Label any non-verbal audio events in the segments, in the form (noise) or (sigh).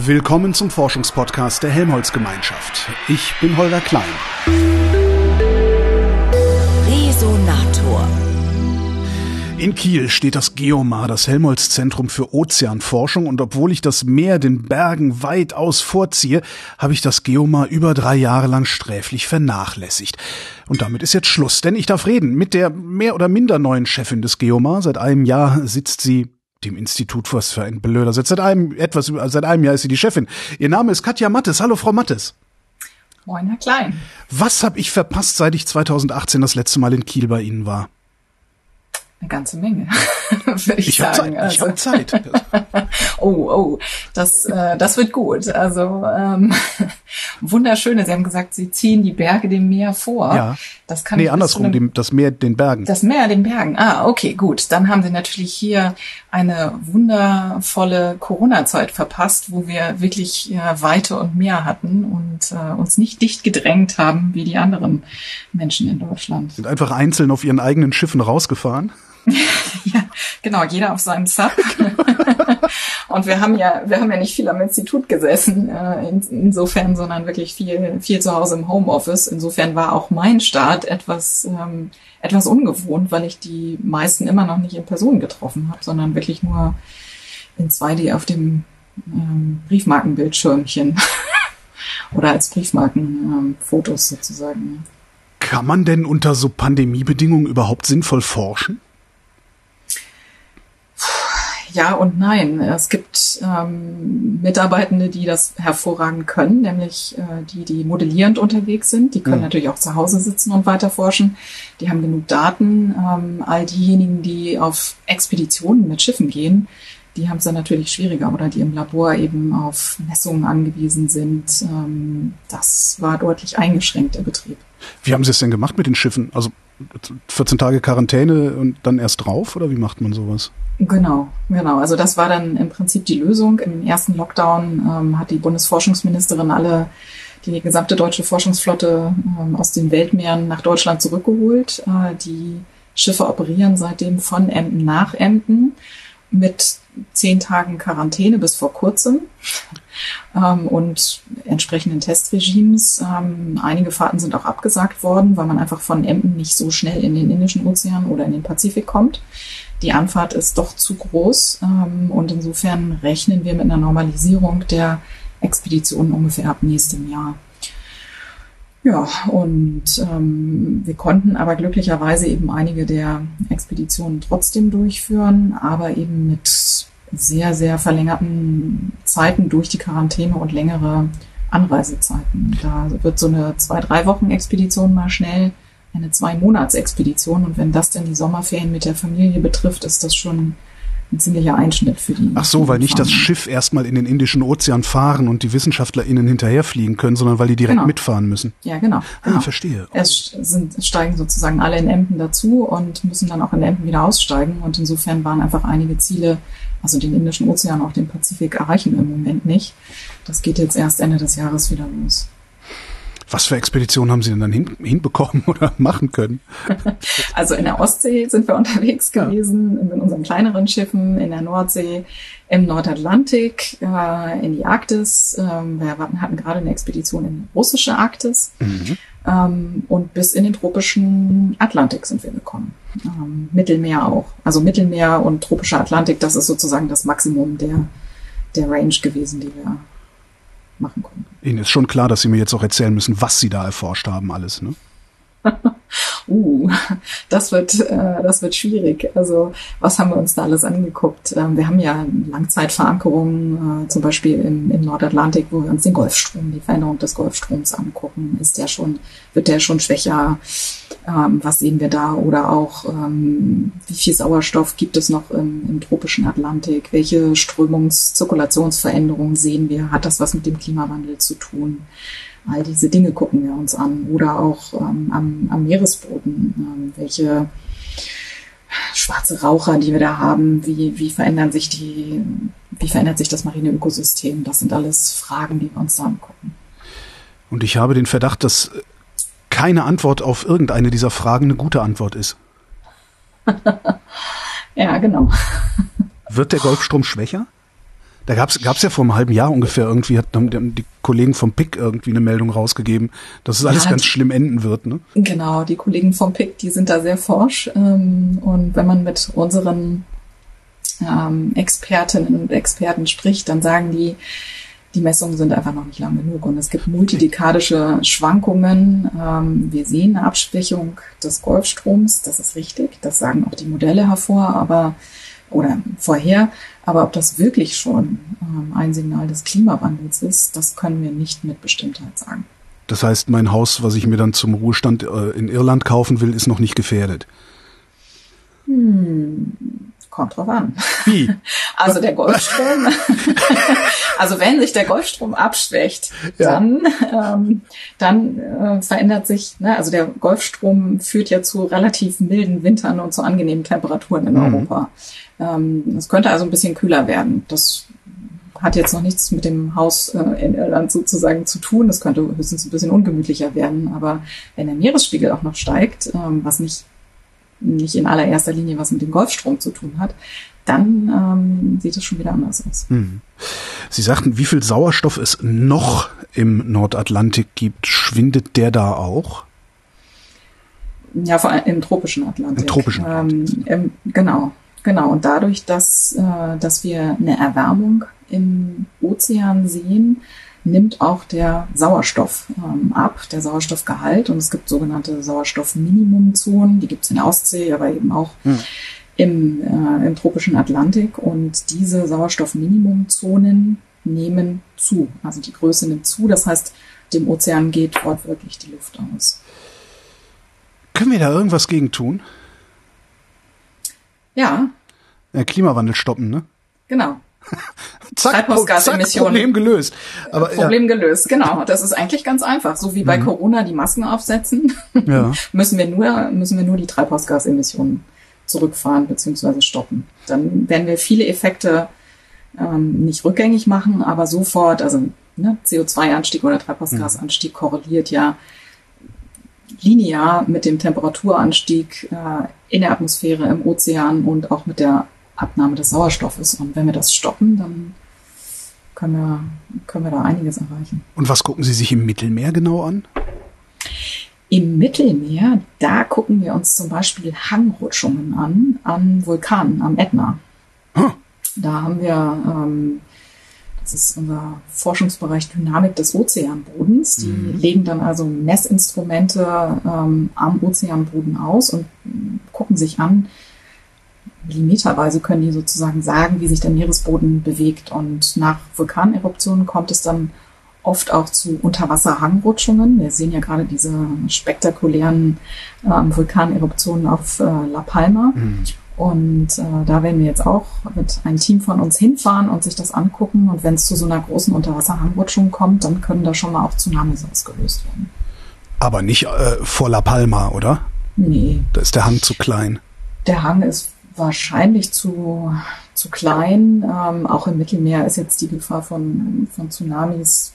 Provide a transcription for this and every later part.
Willkommen zum Forschungspodcast der Helmholtz-Gemeinschaft. Ich bin Holger Klein. Resonator. In Kiel steht das Geomar, das Helmholtz-Zentrum für Ozeanforschung, und obwohl ich das Meer den Bergen weitaus vorziehe, habe ich das Geomar über drei Jahre lang sträflich vernachlässigt. Und damit ist jetzt Schluss, denn ich darf reden mit der mehr oder minder neuen Chefin des Geomar. Seit einem Jahr sitzt sie dem Institut, was für ein blöder Sitz. Seit einem, etwas, seit einem Jahr ist sie die Chefin. Ihr Name ist Katja Mattes. Hallo, Frau Mattes. Moin, Herr Klein. Was habe ich verpasst, seit ich 2018 das letzte Mal in Kiel bei Ihnen war? Eine ganze Menge, (laughs) (laughs) würde ich, Ich sagen. habe Zeit. Ich hab Zeit. (laughs) oh, oh, das, äh, das wird gut. Also ähm, (laughs) wunderschöne. Sie haben gesagt, Sie ziehen die Berge dem Meer vor. Ja. Das kann nee, andersrum, einem- dem, das Meer den Bergen. Das Meer den Bergen. Ah, okay, gut. Dann haben Sie natürlich hier eine wundervolle Corona-Zeit verpasst, wo wir wirklich äh, Weite und Meer hatten und äh, uns nicht dicht gedrängt haben wie die anderen Menschen in Deutschland. Sind einfach einzeln auf ihren eigenen Schiffen rausgefahren. (laughs) Ja, genau, jeder auf seinem Sub. (laughs) und wir haben ja, wir haben ja nicht viel am Institut gesessen, äh, in, insofern, sondern wirklich viel, viel zu Hause im Homeoffice. Insofern war auch mein Start etwas, ähm, etwas ungewohnt, weil ich die meisten immer noch nicht in Person getroffen habe, sondern wirklich nur in 2D auf dem ähm, Briefmarkenbildschirmchen (laughs) oder als Briefmarkenfotos ähm, sozusagen. Kann man denn unter so Pandemiebedingungen überhaupt sinnvoll forschen? Ja und nein. Es gibt ähm, Mitarbeitende, die das hervorragend können, nämlich äh, die, die modellierend unterwegs sind. Die können Mhm. natürlich auch zu Hause sitzen und weiter forschen. Die haben genug Daten. Ähm, all diejenigen, die auf Expeditionen mit Schiffen gehen, die haben es dann natürlich schwieriger oder die im Labor eben auf Messungen angewiesen sind. Ähm, das war deutlich eingeschränkt, der Betrieb. Wie haben Sie es denn gemacht mit den Schiffen? Also 14 Tage Quarantäne und dann erst drauf oder wie macht man sowas? Genau, genau. Also das war dann im Prinzip die Lösung. Im ersten Lockdown ähm, hat die Bundesforschungsministerin alle die gesamte deutsche Forschungsflotte ähm, aus den Weltmeeren nach Deutschland zurückgeholt. Äh, die Schiffe operieren seitdem von Emden nach Emden mit zehn Tagen Quarantäne bis vor kurzem ähm, und entsprechenden Testregimes. Ähm, einige Fahrten sind auch abgesagt worden, weil man einfach von Emden nicht so schnell in den Indischen Ozean oder in den Pazifik kommt. Die Anfahrt ist doch zu groß ähm, und insofern rechnen wir mit einer Normalisierung der Expeditionen ungefähr ab nächstem Jahr. Ja, und ähm, wir konnten aber glücklicherweise eben einige der Expeditionen trotzdem durchführen, aber eben mit sehr, sehr verlängerten Zeiten durch die Quarantäne und längere Anreisezeiten. Da wird so eine zwei, drei Wochen Expedition mal schnell eine Zwei-Monats-Expedition und wenn das dann die Sommerferien mit der Familie betrifft, ist das schon ein ziemlicher Einschnitt für die. Ach so, weil nicht das. Schiff erstmal in den Indischen Ozean fahren und die WissenschaftlerInnen hinterherfliegen können, sondern weil die direkt Genau. mitfahren müssen. Ja, genau. Ah, genau. verstehe. Es sind, es steigen sozusagen alle in Emden dazu und müssen dann auch in Emden wieder aussteigen. Und insofern waren einfach einige Ziele, also den Indischen Ozean, auch den Pazifik, erreichen wir im Moment nicht. Das geht jetzt erst Ende des Jahres wieder los. Was für Expeditionen haben Sie denn dann hin, hinbekommen (laughs) oder machen können? (laughs) Also in der Ostsee sind wir unterwegs Ja. gewesen, mit unseren kleineren Schiffen, in der Nordsee, im Nordatlantik, äh, in die Arktis. Ähm, wir hatten gerade eine Expedition in die russische Arktis. Mhm. Ähm, und bis in den tropischen Atlantik sind wir gekommen. Ähm, Mittelmeer auch. Also Mittelmeer und tropischer Atlantik, das ist sozusagen das Maximum der, der Range gewesen, die wir machen konnten. Ihnen ist schon klar, dass Sie mir jetzt auch erzählen müssen, was Sie da erforscht haben, alles, ne? (laughs) Uh, das wird, äh, das wird schwierig. Also was haben wir uns da alles angeguckt? Ähm, wir haben ja Langzeitverankerungen, äh, zum Beispiel im, im Nordatlantik, wo wir uns den Golfstrom, die Veränderung des Golfstroms angucken. Ist der schon, wird der schon schwächer? Ähm, was sehen wir da? Oder auch, ähm, wie viel Sauerstoff gibt es noch im, im tropischen Atlantik? Welche Strömungs-, Zirkulationsveränderungen sehen wir? Hat das was mit dem Klimawandel zu tun? All diese Dinge gucken wir uns an. Oder auch ähm, am, am Meeresboden. Ähm, welche schwarze Raucher, die wir da haben, wie, wie verändern sich die, wie verändert sich das marine Ökosystem? Das sind alles Fragen, die wir uns da angucken. Und ich habe den Verdacht, dass keine Antwort auf irgendeine dieser Fragen eine gute Antwort ist. (laughs) Ja, genau. Wird der Golfstrom schwächer? Da gab's gab's ja vor einem halben Jahr ungefähr irgendwie, hat, haben die Kollegen vom PIC irgendwie eine Meldung rausgegeben, dass es alles ja, ganz schlimm enden wird. Ne? Genau, die Kollegen vom PIC, die sind da sehr forsch. Ähm, und wenn man mit unseren ähm, Expertinnen und Experten spricht, dann sagen die, die Messungen sind einfach noch nicht lang genug und es gibt multidekadische Schwankungen. Ähm, wir sehen eine Abschwächung des Golfstroms, das ist richtig, das sagen auch die Modelle hervor, aber oder vorher, aber ob das wirklich schon ähm, ein Signal des Klimawandels ist, das können wir nicht mit Bestimmtheit sagen. Das heißt, mein Haus, was ich mir dann zum Ruhestand äh, in Irland kaufen will, ist noch nicht gefährdet. Hm, kommt drauf an. Wie? (laughs) Also der Golfstrom, (laughs) also wenn sich der Golfstrom abschwächt, ja. dann, ähm, dann äh, verändert sich, ne, also der Golfstrom führt ja zu relativ milden Wintern und zu angenehmen Temperaturen in mhm. Europa. Ähm, es könnte also ein bisschen kühler werden. Das hat jetzt noch nichts mit dem Haus äh, in Irland sozusagen zu tun. Das könnte höchstens ein bisschen ungemütlicher werden. Aber wenn der Meeresspiegel auch noch steigt, ähm, was nicht nicht in allererster Linie was mit dem Golfstrom zu tun hat, dann ähm, sieht es schon wieder anders aus. Hm. Sie sagten, wie viel Sauerstoff es noch im Nordatlantik gibt. Schwindet der da auch? Ja, vor allem im tropischen Atlantik. Im tropischen Atlantik. Ähm, im, genau, genau. Und dadurch, dass, äh, dass wir eine Erwärmung im Ozean sehen, nimmt auch der Sauerstoff ähm, ab, der Sauerstoffgehalt. Und es gibt sogenannte Sauerstoffminimumzonen, die gibt es in der Ostsee, aber eben auch hm. im, äh, im tropischen Atlantik. Und diese Sauerstoffminimumzonen nehmen zu. Also die Größe nimmt zu. Das heißt, dem Ozean geht wortwörtlich die Luft aus. Können wir da irgendwas gegen tun? Ja. ja Klimawandel stoppen, ne? Genau. (laughs) zack, Treibhausgasemissionen. Problem gelöst. Aber, Problem ja. gelöst, genau. Das ist eigentlich ganz einfach. So wie bei mhm. Corona die Masken aufsetzen, (laughs) ja. (laughs) müssen wir nur, müssen wir nur die Treibhausgasemissionen zurückfahren bzw. stoppen. Dann werden wir viele Effekte ähm, nicht rückgängig machen, aber sofort, also ne, CO2-Anstieg oder Treibhausgasanstieg mhm. korreliert ja linear mit dem Temperaturanstieg äh, in der Atmosphäre, im Ozean und auch mit der Abnahme des Sauerstoffes. Und wenn wir das stoppen, dann können wir, können wir da einiges erreichen. Und was gucken Sie sich im Mittelmeer genau an? Im Mittelmeer, da gucken wir uns zum Beispiel Hangrutschungen an, an Vulkanen, am Ätna. Huh. Da haben wir, ähm, das ist unser Forschungsbereich Dynamik des Ozeanbodens. Die mhm. legen dann also Messinstrumente ähm, am Ozeanboden aus und gucken sich an, millimeterweise können die sozusagen sagen, wie sich der Meeresboden bewegt. Und nach Vulkaneruptionen kommt es dann oft auch zu Unterwasserhangrutschungen. Wir sehen ja gerade diese spektakulären ähm, Vulkaneruptionen auf äh, La Palma. Mhm. Und äh, da werden wir jetzt auch mit einem Team von uns hinfahren und sich das angucken. Und wenn es zu so einer großen Unterwasserhangrutschung kommt, dann können da schon mal auch Tsunamis ausgelöst werden. Aber nicht äh, vor La Palma, oder? Nee. Da ist der Hang zu klein. Der Hang ist wahrscheinlich zu, zu klein. Ähm, auch im Mittelmeer ist jetzt die Gefahr von, von Tsunamis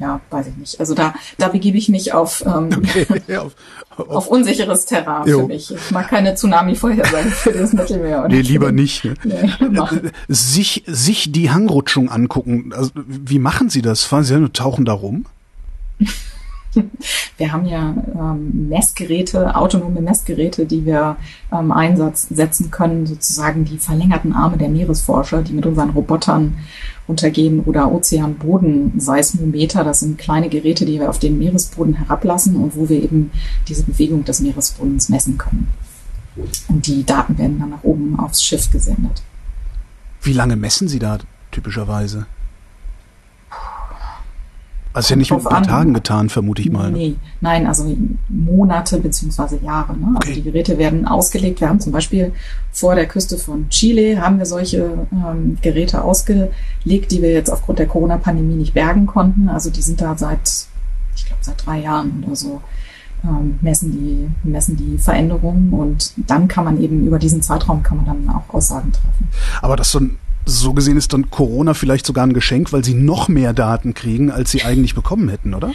ja, weiß ich nicht. Also da, da begebe ich mich auf, ähm, (laughs) okay, auf, (laughs) auf, auf, unsicheres Terrain jo. für mich. Ich mag keine Tsunami-Vorhersagen für das Mittelmeer. Oder nee, lieber nicht. (laughs) Nee, sich, sich die Hangrutschung angucken. Also, wie machen Sie das? Fahren Sie ja tauchen da rum? (laughs) Wir haben ja ähm, Messgeräte, autonome Messgeräte, die wir ähm, einsetzen können, sozusagen die verlängerten Arme der Meeresforscher, die mit unseren Robotern untergehen oder Ozeanboden-Seismometer. Das sind kleine Geräte, die wir auf den Meeresboden herablassen und wo wir eben diese Bewegung des Meeresbodens messen können. Und die Daten werden dann nach oben aufs Schiff gesendet. Wie lange messen Sie da typischerweise? Also ja nicht mit ein paar Tagen getan, vermute ich mal. Nee, nein, also Monate beziehungsweise Jahre. Ne? Also okay. Also die Geräte werden ausgelegt. Wir haben zum Beispiel vor der Küste von Chile haben wir solche ähm, Geräte ausgelegt, die wir jetzt aufgrund der Corona-Pandemie nicht bergen konnten. Also die sind da seit, ich glaube, seit drei Jahren oder so ähm, messen die messen die Veränderungen und dann kann man eben über diesen Zeitraum kann man dann auch Aussagen treffen. Aber das so ein so gesehen ist dann Corona vielleicht sogar ein Geschenk, weil sie noch mehr Daten kriegen, als sie eigentlich bekommen hätten, oder?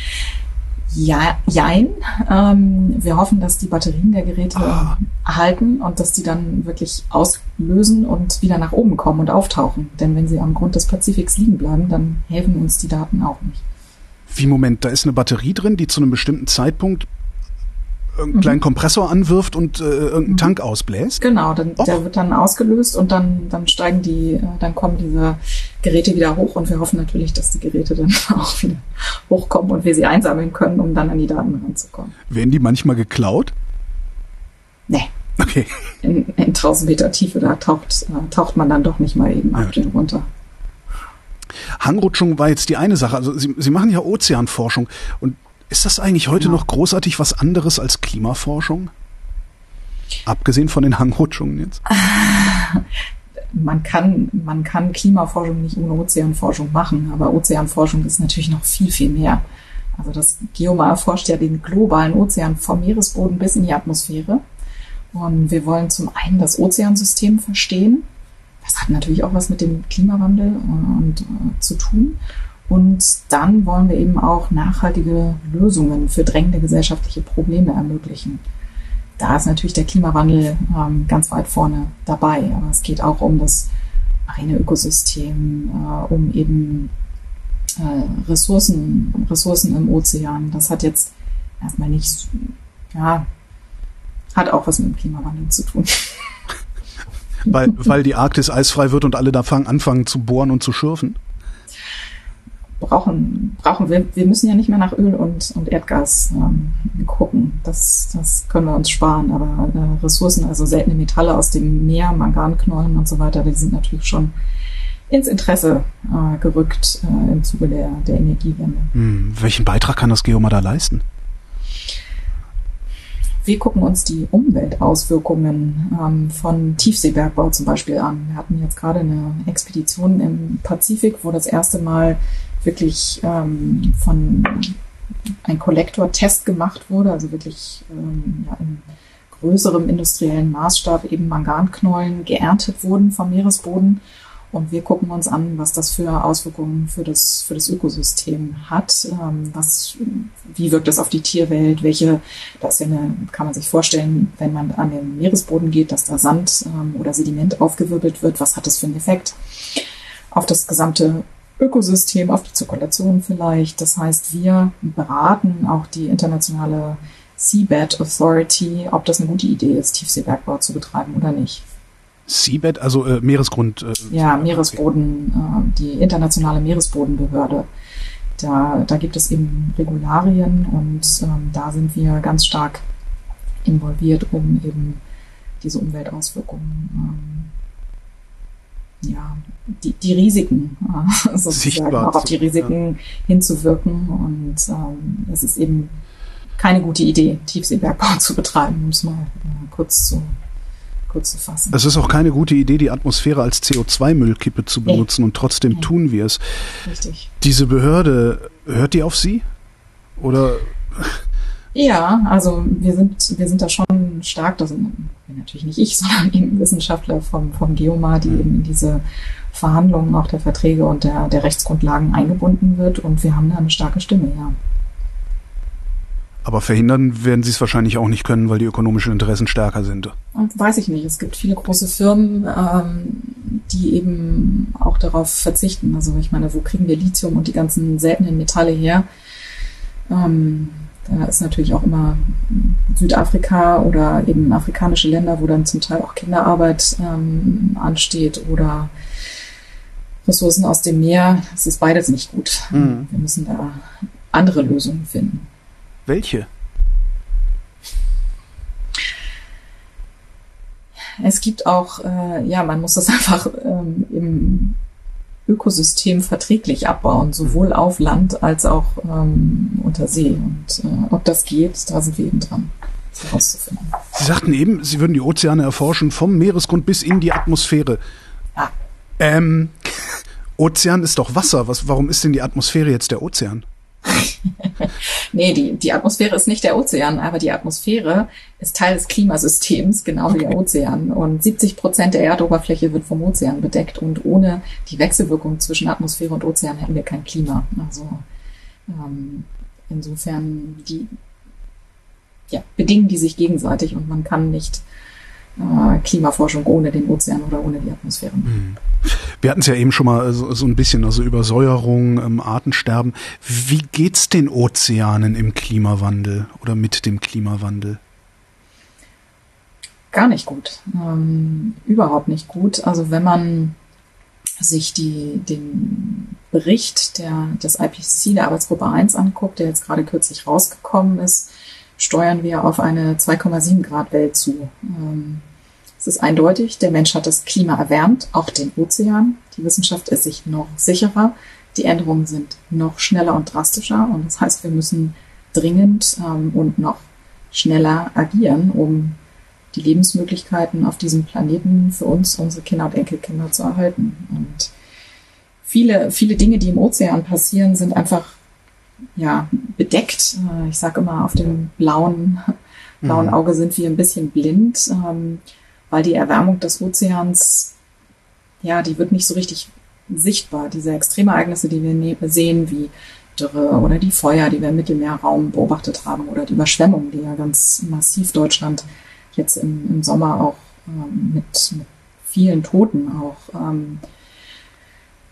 Ja, jein. Ähm, wir hoffen, dass die Batterien der Geräte Ah. halten und dass die dann wirklich auslösen und wieder nach oben kommen und auftauchen. Denn wenn sie am Grund des Pazifiks liegen bleiben, dann helfen uns die Daten auch nicht. Wie Moment, da ist eine Batterie drin, die zu einem bestimmten Zeitpunkt. Irgendeinen kleinen Kompressor anwirft und äh, irgendeinen Tank ausbläst? Genau, dann, Och. der wird dann ausgelöst und dann, dann steigen die, äh, dann kommen diese Geräte wieder hoch und wir hoffen natürlich, dass die Geräte dann (laughs) auch wieder hochkommen und wir sie einsammeln können, um dann an die Daten ranzukommen. Werden die manchmal geklaut? Nee, Okay. in, in 1000 Meter Tiefe, da taucht, äh, taucht man dann doch nicht mal eben Ja, ab und runter. Hangrutschung war jetzt die eine Sache. Also Sie, Sie machen ja Ozeanforschung. Und ist das eigentlich heute Genau. noch großartig was anderes als Klimaforschung? Abgesehen von den Hangrutschungen jetzt? (laughs) man kann, man kann Klimaforschung nicht ohne Ozeanforschung machen, aber Ozeanforschung ist natürlich noch viel, viel mehr. Also das Geomar erforscht ja den globalen Ozean vom Meeresboden bis in die Atmosphäre. Und wir wollen zum einen das Ozeansystem verstehen. Das hat natürlich auch was mit dem Klimawandel äh, und, äh, zu tun. Und dann wollen wir eben auch nachhaltige Lösungen für drängende gesellschaftliche Probleme ermöglichen da ist natürlich der Klimawandel ähm, ganz weit vorne dabei. Aber es geht auch um das marine Ökosystem, äh, um eben äh, Ressourcen, Ressourcen im Ozean. Das hat jetzt erstmal nicht, ja, hat auch was mit dem Klimawandel zu tun. (laughs) Weil, weil die Arktis eisfrei wird und alle da fangen, anfangen zu bohren und zu schürfen? Brauchen, brauchen wir, wir müssen ja nicht mehr nach Öl und, und Erdgas ähm, gucken. Das, das können wir uns sparen. Aber äh, Ressourcen, also seltene Metalle aus dem Meer, Manganknollen und so weiter, die sind natürlich schon ins Interesse äh, gerückt äh, im Zuge der, der Energiewende. Hm, welchen Beitrag kann das Geomar da leisten? Wir gucken uns die Umweltauswirkungen ähm, von Tiefseebergbau zum Beispiel an. Wir hatten jetzt gerade eine Expedition im Pazifik, wo das erste Mal wirklich ähm, von ein Kollektortest gemacht wurde, also wirklich ähm, ja, in größerem industriellen Maßstab eben Manganknollen geerntet wurden vom Meeresboden. Und wir gucken uns an, was das für Auswirkungen für das, für das Ökosystem hat. Ähm, was, wie wirkt das auf die Tierwelt? Welche, das eine, kann man sich vorstellen, wenn man an den Meeresboden geht, dass da Sand ähm, oder Sediment aufgewirbelt wird. Was hat das für einen Effekt auf das gesamte Ökosystem, auf die Zirkulation vielleicht? Das heißt, wir beraten auch die internationale Seabed Authority, ob das eine gute Idee ist, Tiefseebergbau zu betreiben oder nicht. Seabed, also äh, Meeresgrund. Äh, Ja, Meeresboden, äh, die internationale Meeresbodenbehörde. Da, da gibt es eben Regularien und ähm, da sind wir ganz stark involviert, um eben diese Umweltauswirkungen, ähm, ja, die, die Risiken äh, (laughs) sozusagen auch auf die Risiken hinzuwirken. Und ähm, es ist eben keine gute Idee, Tiefseebergbau (laughs) zu betreiben, um es mal äh, kurz zu, kurz zu fassen. Es ist auch keine gute Idee, die Atmosphäre als CO2-Müllkippe zu Nee. benutzen und trotzdem Nee. tun wir es. Richtig. Diese Behörde, hört die auf Sie? Oder Ja, also wir sind, wir sind da schon stark, das sind natürlich nicht ich, (laughs) sondern eben Wissenschaftler vom, vom Geomar, die eben in diese Verhandlungen auch der Verträge und der, der Rechtsgrundlagen eingebunden wird und wir haben da eine starke Stimme, ja. aber verhindern werden Sie es wahrscheinlich auch nicht können, weil die ökonomischen Interessen stärker sind. Weiß ich nicht, es gibt viele große Firmen, ähm, die eben auch darauf verzichten. Also ich meine, wo kriegen wir Lithium und die ganzen seltenen Metalle her? Ähm, da ist natürlich auch immer Südafrika oder eben afrikanische Länder, wo dann zum Teil auch Kinderarbeit ähm, ansteht oder Ressourcen aus dem Meer. Das ist beides nicht gut. Mhm. Wir müssen da andere Lösungen finden. Welche? Es gibt auch, äh, ja, man muss das (laughs) einfach ähm, im Ökosystem verträglich abbauen, sowohl auf Land als auch ähm, unter See. Und äh, ob das geht, da sind wir eben dran, herauszufinden. Sie sagten eben, Sie würden die Ozeane erforschen vom Meeresgrund bis in die Atmosphäre. Ja. Ähm, (laughs) Ozean ist doch Wasser. Was, warum ist denn die Atmosphäre jetzt der Ozean? (laughs) Nee, die, die Atmosphäre ist nicht der Ozean, aber die Atmosphäre ist Teil des Klimasystems, genau wie der Ozean. Und 70 Prozent der Erdoberfläche wird vom Ozean bedeckt. Und ohne die Wechselwirkung zwischen Atmosphäre und Ozean hätten wir kein Klima. Also ähm, insofern die ja, bedingen die sich gegenseitig und man kann nicht Klimaforschung ohne den Ozean oder ohne die Atmosphäre. Mhm. Wir hatten es ja eben schon mal so, so ein bisschen, also Übersäuerung, ähm, Artensterben. Wie geht's den Ozeanen im Klimawandel oder mit dem Klimawandel? Gar nicht gut. Ähm, überhaupt nicht gut. Also wenn man sich die, den Bericht der, des IPCC, der Arbeitsgruppe 1 anguckt, der jetzt gerade kürzlich rausgekommen ist, steuern wir auf eine 2,7 Grad Welt zu. Ähm, es ist eindeutig, der Mensch hat das Klima erwärmt, auch den Ozean. Die Wissenschaft ist sich noch sicherer. Die Änderungen sind noch schneller und drastischer. Und das heißt, wir müssen dringend ähm, und noch schneller agieren, um die Lebensmöglichkeiten auf diesem Planeten für uns, unsere Kinder und Enkelkinder zu erhalten. Und viele, viele Dinge, die im Ozean passieren, sind einfach ja, bedeckt. Äh, ich sage immer, auf dem blauen, (laughs) blauen mhm. Auge sind wir ein bisschen blind, ähm, weil die Erwärmung des Ozeans, ja, die wird nicht so richtig sichtbar. Diese Extremereignisse, die wir ne-, sehen, wie Dürre oder die Feuer, die wir im Mittelmeerraum beobachtet haben, oder die Überschwemmungen, die ja ganz massiv Deutschland jetzt im, im Sommer auch ähm, mit, mit vielen Toten auch ähm,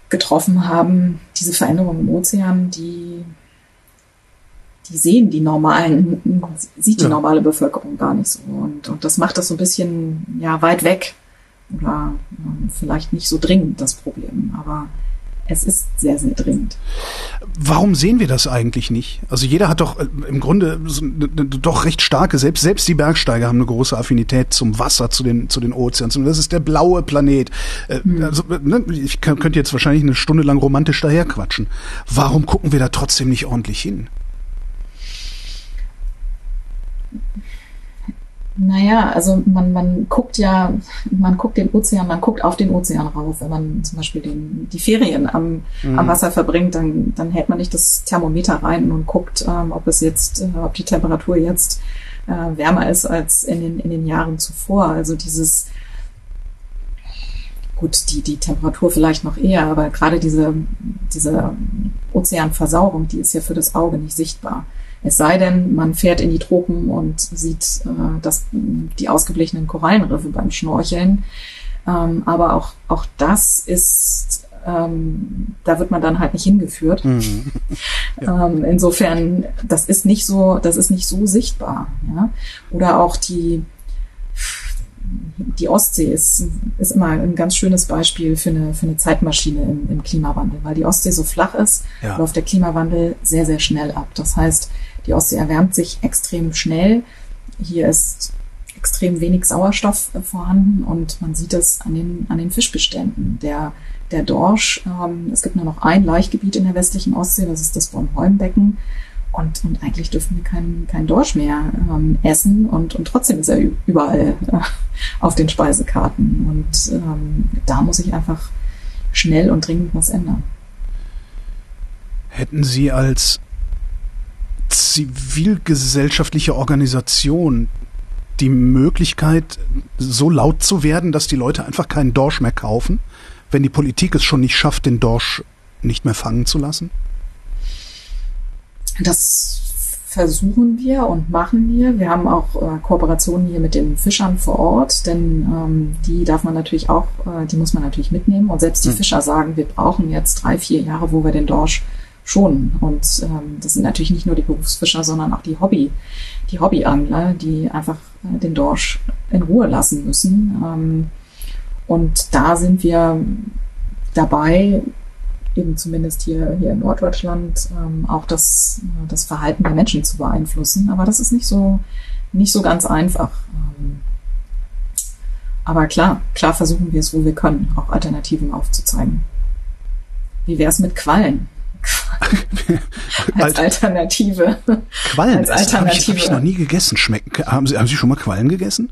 getroffen haben. Diese Veränderungen im Ozean, die die sehen die normalen, sieht die ja. normale Bevölkerung gar nicht so. Und, und das macht das so ein bisschen ja weit weg oder ähm, vielleicht nicht so dringend das Problem. Aber es ist sehr, sehr dringend. Warum sehen wir das eigentlich nicht? Also jeder hat doch äh, im Grunde doch recht starke, selbst, selbst die Bergsteiger haben eine große Affinität zum Wasser, zu den, zu den Ozeans. Und das ist der blaue Planet. Hm. Also, ne, ich könnte jetzt wahrscheinlich eine Stunde lang romantisch daherquatschen. Warum gucken wir da trotzdem nicht ordentlich hin? Naja, also man, man guckt ja, man guckt den Ozean, man guckt auf den Ozean rauf. Wenn man zum Beispiel den, die Ferien am, mhm. am Wasser verbringt, dann, dann hält man nicht das Thermometer rein und guckt, ähm, ob es jetzt, äh, ob die Temperatur jetzt äh, wärmer ist als in den, in den Jahren zuvor. Also dieses, gut, die, die Temperatur vielleicht noch eher, aber gerade diese, diese Ozeanversauerung, die ist ja für das Auge nicht sichtbar. Es sei denn, man fährt in die Tropen und sieht äh, das, die ausgeblichenen Korallenriffe beim Schnorcheln. Ähm, aber auch, auch das ist, ähm, da wird man dann halt nicht hingeführt. Mhm. (laughs) Ja. Ähm, insofern, das ist nicht so, das ist nicht so sichtbar. Ja? Oder auch die, die Ostsee ist, ist immer ein ganz schönes Beispiel für eine, für eine Zeitmaschine im, im Klimawandel, weil die Ostsee so flach ist, ja. läuft der Klimawandel sehr, sehr schnell ab. Das heißt, die Ostsee erwärmt sich extrem schnell. Hier ist extrem wenig Sauerstoff vorhanden und man sieht es an den, an den Fischbeständen. Der, der Dorsch, ähm, es gibt nur noch ein Laichgebiet in der westlichen Ostsee, das ist das Bornholmbecken. Und, und eigentlich dürfen wir keinen kein Dorsch mehr ähm, essen und, und trotzdem ist er überall äh, (laughs) auf den Speisekarten. Und ähm, da muss ich einfach schnell und dringend was ändern. Hätten Sie als zivilgesellschaftliche Organisation die Möglichkeit, so laut zu werden, dass die Leute einfach keinen Dorsch mehr kaufen, wenn die Politik es schon nicht schafft, den Dorsch nicht mehr fangen zu lassen? Das versuchen wir und machen wir. Wir haben auch äh, Kooperationen hier mit den Fischern vor Ort, denn ähm, die darf man natürlich auch, äh, die muss man natürlich mitnehmen. Und selbst die hm. Fischer sagen, wir brauchen jetzt drei, vier Jahre, wo wir den Dorsch schonen. Und ähm, das sind natürlich nicht nur die Berufsfischer, sondern auch die Hobby, die Hobbyangler, die einfach äh, den Dorsch in Ruhe lassen müssen. Ähm, und da sind wir dabei, eben zumindest hier, hier in Norddeutschland, ähm, auch das, das Verhalten der Menschen zu beeinflussen. Aber das ist nicht so, nicht so ganz einfach. Ähm, aber klar, klar versuchen wir es, wo wir können, auch Alternativen aufzuzeigen. Wie wäre es mit Quallen? Als Alternative. Quallen, als Alternative. Habe ich, hab ich noch nie gegessen. Schmecken. Haben Sie, haben Sie schon mal Quallen gegessen?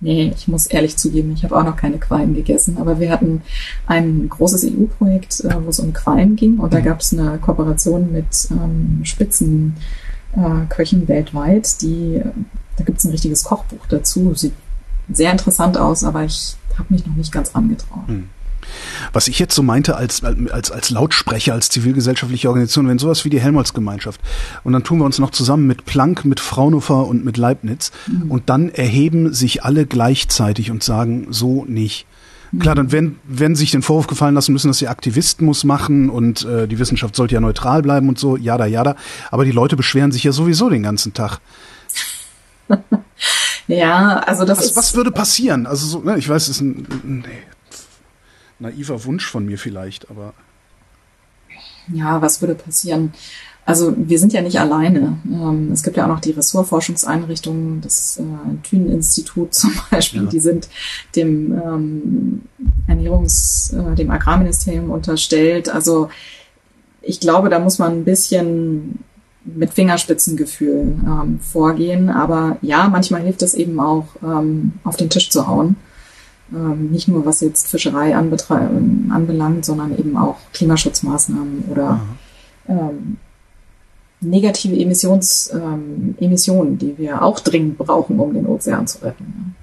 Nee, ich muss ehrlich zugeben, ich habe auch noch keine Quallen gegessen. Aber wir hatten ein großes EU-Projekt, äh, wo es um Quallen ging. Und da mhm. gab es eine Kooperation mit ähm, Spitzenköchen äh, weltweit. Die, da gibt es ein richtiges Kochbuch dazu. Sieht sehr interessant aus, aber ich habe mich noch nicht ganz angetraut. Hm. Was ich jetzt so meinte als, als, als Lautsprecher, als zivilgesellschaftliche Organisation, wenn sowas wie die Helmholtz-Gemeinschaft und dann tun wir uns noch zusammen mit Planck, mit Fraunhofer und mit Leibniz mhm. und dann erheben sich alle gleichzeitig und sagen, so nicht. Klar, dann werden, werden sich den Vorwurf gefallen lassen müssen, dass sie Aktivismus machen und äh, die Wissenschaft sollte ja neutral bleiben und so, jada, jada. Aber die Leute beschweren sich ja sowieso den ganzen Tag. (laughs) ja, also das was, ist... Was würde passieren? Also so, ne, ich weiß, es ist ein, nee, naiver Wunsch von mir vielleicht, aber. Ja, was würde passieren? Also wir sind ja nicht alleine. Ähm, es gibt ja auch noch die Ressortforschungseinrichtungen, das äh, Thünen-Institut zum (laughs) Beispiel, ja. die sind dem ähm, Ernährungs-, äh, dem Agrarministerium unterstellt. Also ich glaube, da muss man ein bisschen mit Fingerspitzengefühl ähm, vorgehen. Aber ja, manchmal hilft es eben auch, auf den Tisch zu hauen nicht nur was jetzt Fischerei anbelangt, sondern eben auch Klimaschutzmaßnahmen oder ähm, negative Emissions, ähm, Emissionen, die wir auch dringend brauchen, um den Ozean zu retten.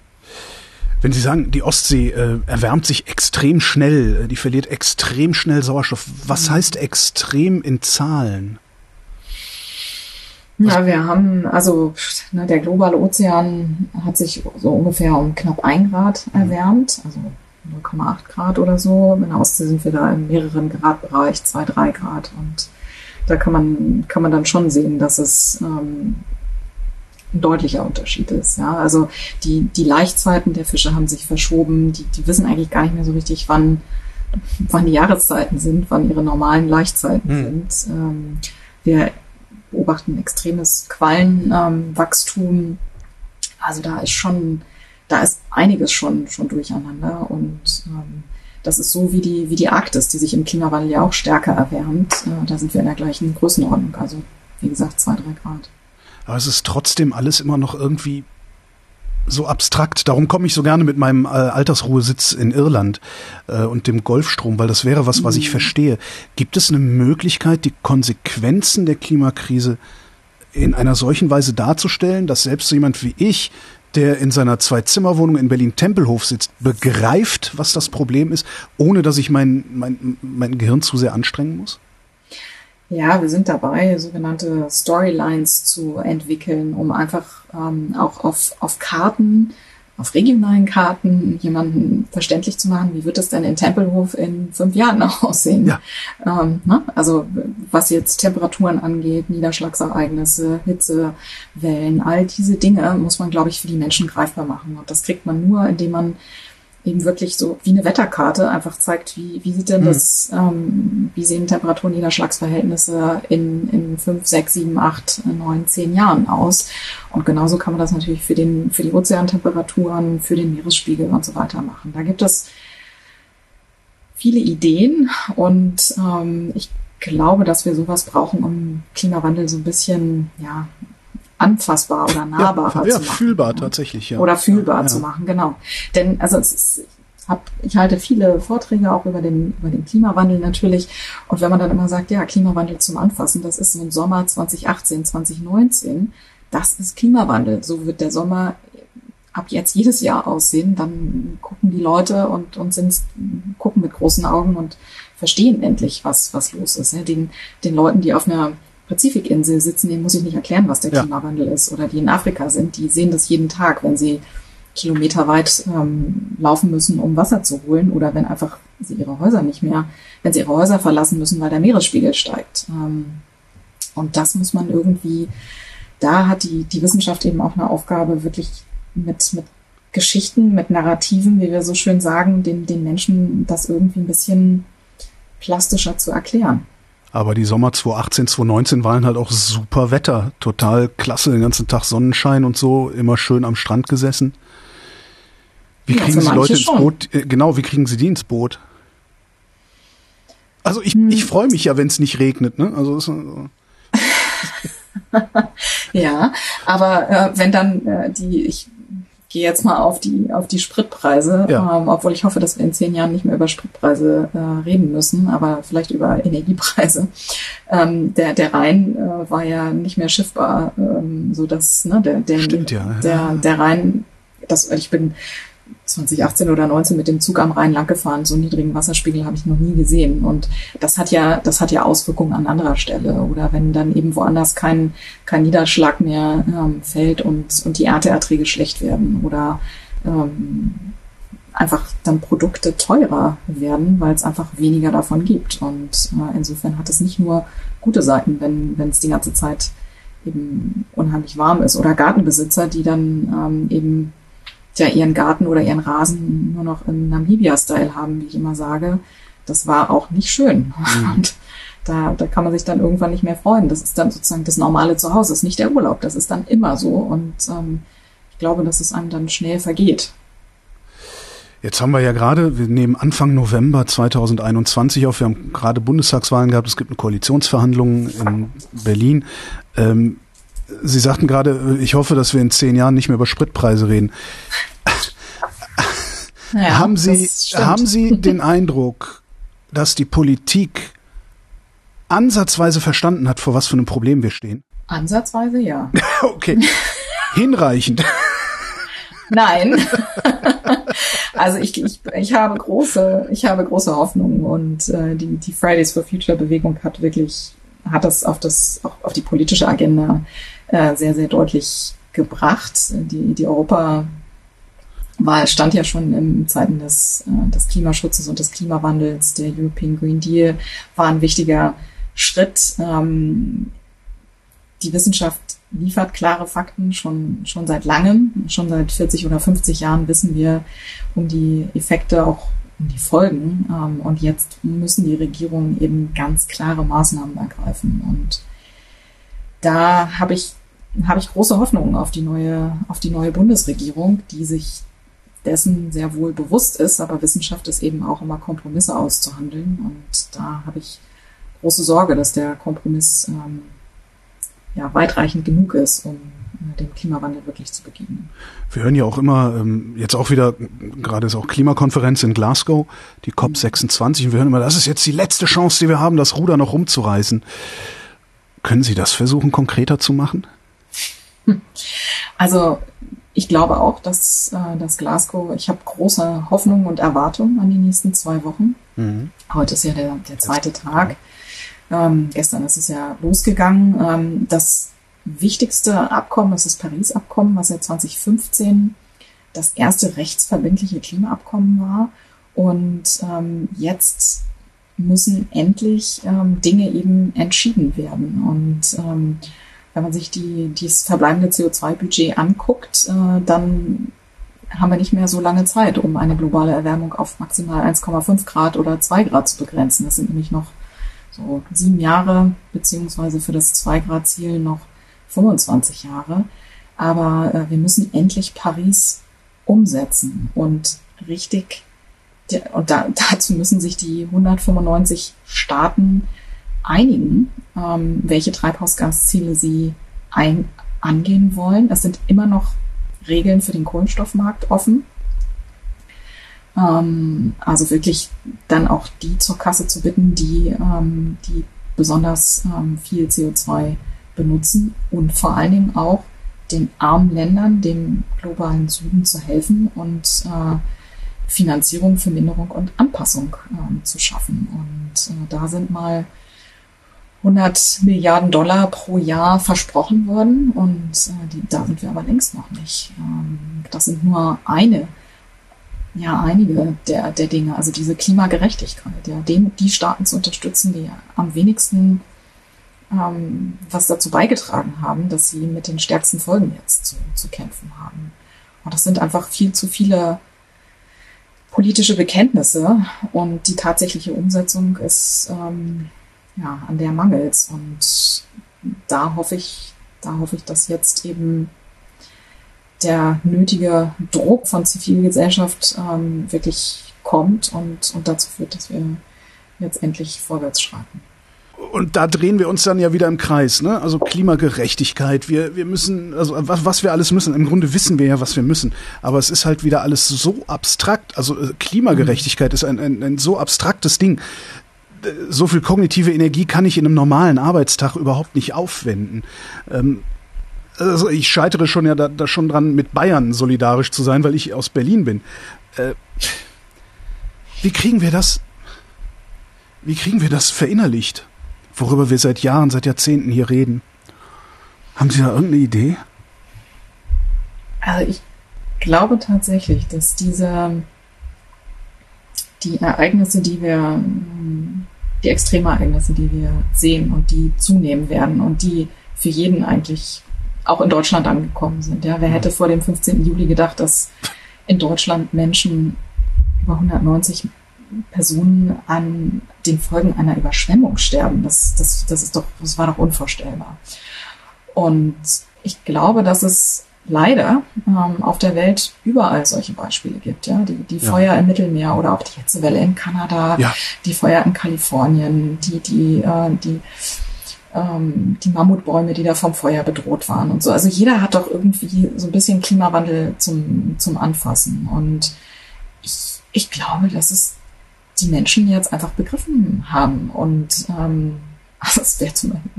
Wenn Sie sagen, die Ostsee äh, erwärmt sich extrem schnell, äh, die verliert extrem schnell Sauerstoff, was mhm. heißt extrem in Zahlen? Ja, wir haben, also ne, der globale Ozean hat sich so ungefähr um knapp ein Grad mhm. erwärmt, also 0,8 Grad oder so. In der Ostsee sind wir da im mehreren Gradbereich, zwei, drei Grad. Und da kann man, kann man dann schon sehen, dass es ähm, ein deutlicher Unterschied ist. Ja, also die, die Laichzeiten der Fische haben sich verschoben. Die, die wissen eigentlich gar nicht mehr so richtig, wann, wann die Jahreszeiten sind, wann ihre normalen Laichzeiten mhm. sind. Ähm, wir beobachten extremes Quallenwachstum. Ähm, also da ist schon, da ist einiges schon, schon durcheinander und ähm, das ist so wie die, wie die Arktis, die sich im Klimawandel ja auch stärker erwärmt. Äh, da sind wir in der gleichen Größenordnung. Also, wie gesagt, zwei, drei Grad. Aber es ist trotzdem alles immer noch irgendwie so abstrakt. Darum komme ich so gerne mit meinem äh, Altersruhesitz in Irland äh, und dem Golfstrom, weil das wäre was, was ich mhm. verstehe. Gibt es eine Möglichkeit, die Konsequenzen der Klimakrise in einer solchen Weise darzustellen, dass selbst so jemand wie ich, der in seiner Zwei-Zimmer-Wohnung in Berlin-Tempelhof sitzt, begreift, was das Problem ist, ohne dass ich mein, mein, mein Gehirn zu sehr anstrengen muss? Ja, wir sind dabei, sogenannte Storylines zu entwickeln, um einfach ähm, auch auf, auf Karten, auf regionalen Karten jemanden verständlich zu machen, wie wird es denn in Tempelhof in fünf Jahren (laughs) aussehen? Ja. Ähm, ne? Also was jetzt Temperaturen angeht, Niederschlagsereignisse, Hitzewellen, all diese Dinge muss man, glaube ich, für die Menschen greifbar machen. Und das kriegt man nur, indem man eben wirklich so wie eine Wetterkarte einfach zeigt, wie, wie sieht denn mhm. das, ähm, wie sehen Temperatur- und Niederschlagsverhältnisse in, in fünf, sechs, sieben, acht, neun, zehn Jahren aus. Und genauso kann man das natürlich für den, für die Ozeantemperaturen, für den Meeresspiegel und so weiter machen. Da gibt es viele Ideen und ähm, ich glaube, dass wir sowas brauchen, um Klimawandel so ein bisschen, ja, anfassbar oder nahbarer ja, ja, zu machen. fühlbar tatsächlich, ja. Oder fühlbar ja. zu machen, genau. Denn also es ist, ich, hab, ich halte viele Vorträge auch über den, über den Klimawandel natürlich. Und wenn man dann immer sagt, ja, Klimawandel zum Anfassen, das ist so ein Sommer 2018, 2019, das ist Klimawandel. So wird der Sommer ab jetzt jedes Jahr aussehen. Dann gucken die Leute und, und sind, gucken mit großen Augen und verstehen endlich, was, was los ist. Den, den Leuten, die auf einer Pazifikinsel sitzen, denen muss ich nicht erklären, was der ja. Klimawandel ist. Oder die in Afrika sind, die sehen das jeden Tag, wenn sie kilometerweit ähm, laufen müssen, um Wasser zu holen oder wenn einfach sie ihre Häuser nicht mehr, wenn sie ihre Häuser verlassen müssen, weil der Meeresspiegel steigt. Ähm, und das muss man irgendwie, da hat die, die Wissenschaft eben auch eine Aufgabe, wirklich mit, mit Geschichten, mit Narrativen, wie wir so schön sagen, den, den Menschen das irgendwie ein bisschen plastischer zu erklären. Aber die Sommer 2018, 2019 waren halt auch super Wetter. Total klasse, den ganzen Tag Sonnenschein und so, immer schön am Strand gesessen. Wie ja, kriegen Sie Leute ins schon. Boot? Äh, genau, wie kriegen Sie die ins Boot? Also ich, hm. ich freue mich ja, wenn es nicht regnet, ne? Also ist, also (laughs) ja, aber äh, wenn dann äh, die, ich gehe jetzt mal auf die, auf die Spritpreise, ja. ähm, obwohl ich hoffe, dass wir in zehn Jahren nicht mehr über Spritpreise äh, reden müssen, aber vielleicht über (laughs) Energiepreise. Ähm, der, der Rhein äh, war ja nicht mehr schiffbar, ähm, so dass ne, der, der, Stimmt, ja. der, der Rhein, das, ich bin 2018 oder 19 mit dem Zug am Rhein lang gefahren. So niedrigen Wasserspiegel habe ich noch nie gesehen. Und das hat ja, das hat ja Auswirkungen an anderer Stelle. Oder wenn dann eben woanders kein, kein Niederschlag mehr ähm, fällt und, und die Ernteerträge schlecht werden oder ähm, einfach dann Produkte teurer werden, weil es einfach weniger davon gibt. Und äh, insofern hat es nicht nur gute Seiten, wenn wenn es die ganze Zeit eben unheimlich warm ist. Oder Gartenbesitzer, die dann ähm, eben ja ihren Garten oder ihren Rasen nur noch im Namibia-Style haben, wie ich immer sage. Das war auch nicht schön. (laughs) Mhm. Und da, da kann man sich dann irgendwann nicht mehr freuen. Das ist dann sozusagen das normale Zuhause, das ist nicht der Urlaub. Das ist dann immer so. Und ähm, ich glaube, dass es einem dann schnell vergeht. Jetzt haben wir ja gerade, wir nehmen Anfang November 2021 auf, wir haben gerade Bundestagswahlen gehabt, es gibt eine Koalitionsverhandlung in Berlin. Ähm, Sie sagten gerade, ich hoffe, dass wir in zehn Jahren nicht mehr über Spritpreise reden. Naja, haben Sie, haben Sie den Eindruck, dass die Politik ansatzweise verstanden hat, vor was für einem Problem wir stehen? Ansatzweise ja. (laughs) okay. Hinreichend. Nein. (laughs) also ich, ich, ich habe große, ich habe große Hoffnung und äh, die, die Fridays for Future Bewegung hat wirklich, hat das auf das, auf die politische Agenda äh, sehr, sehr deutlich gebracht. Die, die Europa war, stand ja schon in Zeiten des, äh, des Klimaschutzes und des Klimawandels. Der European Green Deal war ein wichtiger Schritt. Ähm, die Wissenschaft liefert klare Fakten schon, schon seit langem. Schon seit 40 oder 50 Jahren wissen wir um die Effekte, auch um die Folgen. Ähm, und jetzt müssen die Regierungen eben ganz klare Maßnahmen ergreifen. Und da habe ich, habe ich große Hoffnungen auf die neue, auf die neue Bundesregierung, die sich dessen sehr wohl bewusst ist, aber Wissenschaft ist eben auch immer Kompromisse auszuhandeln. Und da habe ich große Sorge, dass der Kompromiss ähm, ja, weitreichend genug ist, um äh, dem Klimawandel wirklich zu begegnen. Wir hören ja auch immer, ähm, jetzt auch wieder, gerade ist auch Klimakonferenz in Glasgow, die COP26, und wir hören immer, das ist jetzt die letzte Chance, die wir haben, das Ruder noch rumzureißen. Können Sie das versuchen, konkreter zu machen? Also ich glaube auch, dass äh, das Glasgow, ich habe große Hoffnung und Erwartungen an die nächsten zwei Wochen. Mhm. Heute ist ja der, der zweite Tag. Ähm, gestern ist es ja losgegangen. Ähm, das wichtigste Abkommen ist das Paris-Abkommen, was ja 2015 das erste rechtsverbindliche Klimaabkommen war. Und ähm, jetzt müssen endlich ähm, Dinge eben entschieden werden. Und ähm, wenn man sich die, dieses verbleibende CO2-Budget anguckt, äh, dann haben wir nicht mehr so lange Zeit, um eine globale Erwärmung auf maximal 1,5 Grad oder 2 Grad zu begrenzen. Das sind nämlich noch so sieben Jahre, beziehungsweise für das 2-Grad-Ziel noch 25 Jahre. Aber äh, wir müssen endlich Paris umsetzen und richtig, und da, (laughs) dazu müssen sich die 195 Staaten einigen, ähm, welche Treibhausgasziele sie ein, angehen wollen. Es sind immer noch Regeln für den Kohlenstoffmarkt offen. Ähm, also wirklich dann auch die zur Kasse zu bitten, die, ähm, die besonders ähm, viel CO2 benutzen und vor allen Dingen auch den armen Ländern, dem globalen Süden zu helfen und äh, Finanzierung, Verminderung und Anpassung äh, zu schaffen. Und äh, da sind mal 100 Milliarden Dollar pro Jahr versprochen worden und äh, die, da sind wir aber längst noch nicht. Ähm, das sind nur eine ja einige der, der Dinge, also diese Klimagerechtigkeit, ja, den, die Staaten zu unterstützen, die am wenigsten ähm, was dazu beigetragen haben, dass sie mit den stärksten Folgen jetzt zu, zu kämpfen haben. Und das sind einfach viel zu viele politische Bekenntnisse und die tatsächliche Umsetzung ist ähm, ja an der mangels. Und da hoffe ich, da hoffe ich, dass jetzt eben der nötige Druck von Zivilgesellschaft ähm, wirklich kommt und, und dazu führt, dass wir jetzt endlich vorwärts schreiten. Und da drehen wir uns dann ja wieder im Kreis, ne? Also Klimagerechtigkeit. Wir, wir müssen, also was, was wir alles müssen. Im Grunde wissen wir ja, was wir müssen. Aber es ist halt wieder alles so abstrakt. Also äh, Klimagerechtigkeit mhm. ist ein, ein, ein so abstraktes Ding. So viel kognitive Energie kann ich in einem normalen Arbeitstag überhaupt nicht aufwenden. Ähm, also ich scheitere schon ja da, da schon dran, mit Bayern solidarisch zu sein, weil ich aus Berlin bin. Äh, wie kriegen wir das, wie kriegen wir das verinnerlicht, worüber wir seit Jahren, seit Jahrzehnten hier reden? Haben Sie da irgendeine Idee? Also ich glaube tatsächlich, dass diese die Ereignisse, die wir, die Extremereignisse, die wir sehen und die zunehmen werden und die für jeden eigentlich auch in Deutschland angekommen sind. Ja, wer hätte vor dem 15. Juli gedacht, dass in Deutschland Menschen über 190 Personen an den Folgen einer Überschwemmung sterben? Das, das, das ist doch, das war doch unvorstellbar. Und ich glaube, dass es leider ähm, auf der Welt überall solche Beispiele gibt. Ja, die, die ja. Feuer im Mittelmeer oder auch die Hitzewelle in Kanada, ja. die Feuer in Kalifornien, die die äh, die ähm, die Mammutbäume, die da vom Feuer bedroht waren und so. Also jeder hat doch irgendwie so ein bisschen Klimawandel zum zum Anfassen und ich ich glaube, dass es die Menschen jetzt einfach begriffen haben und ähm, (laughs) das wäre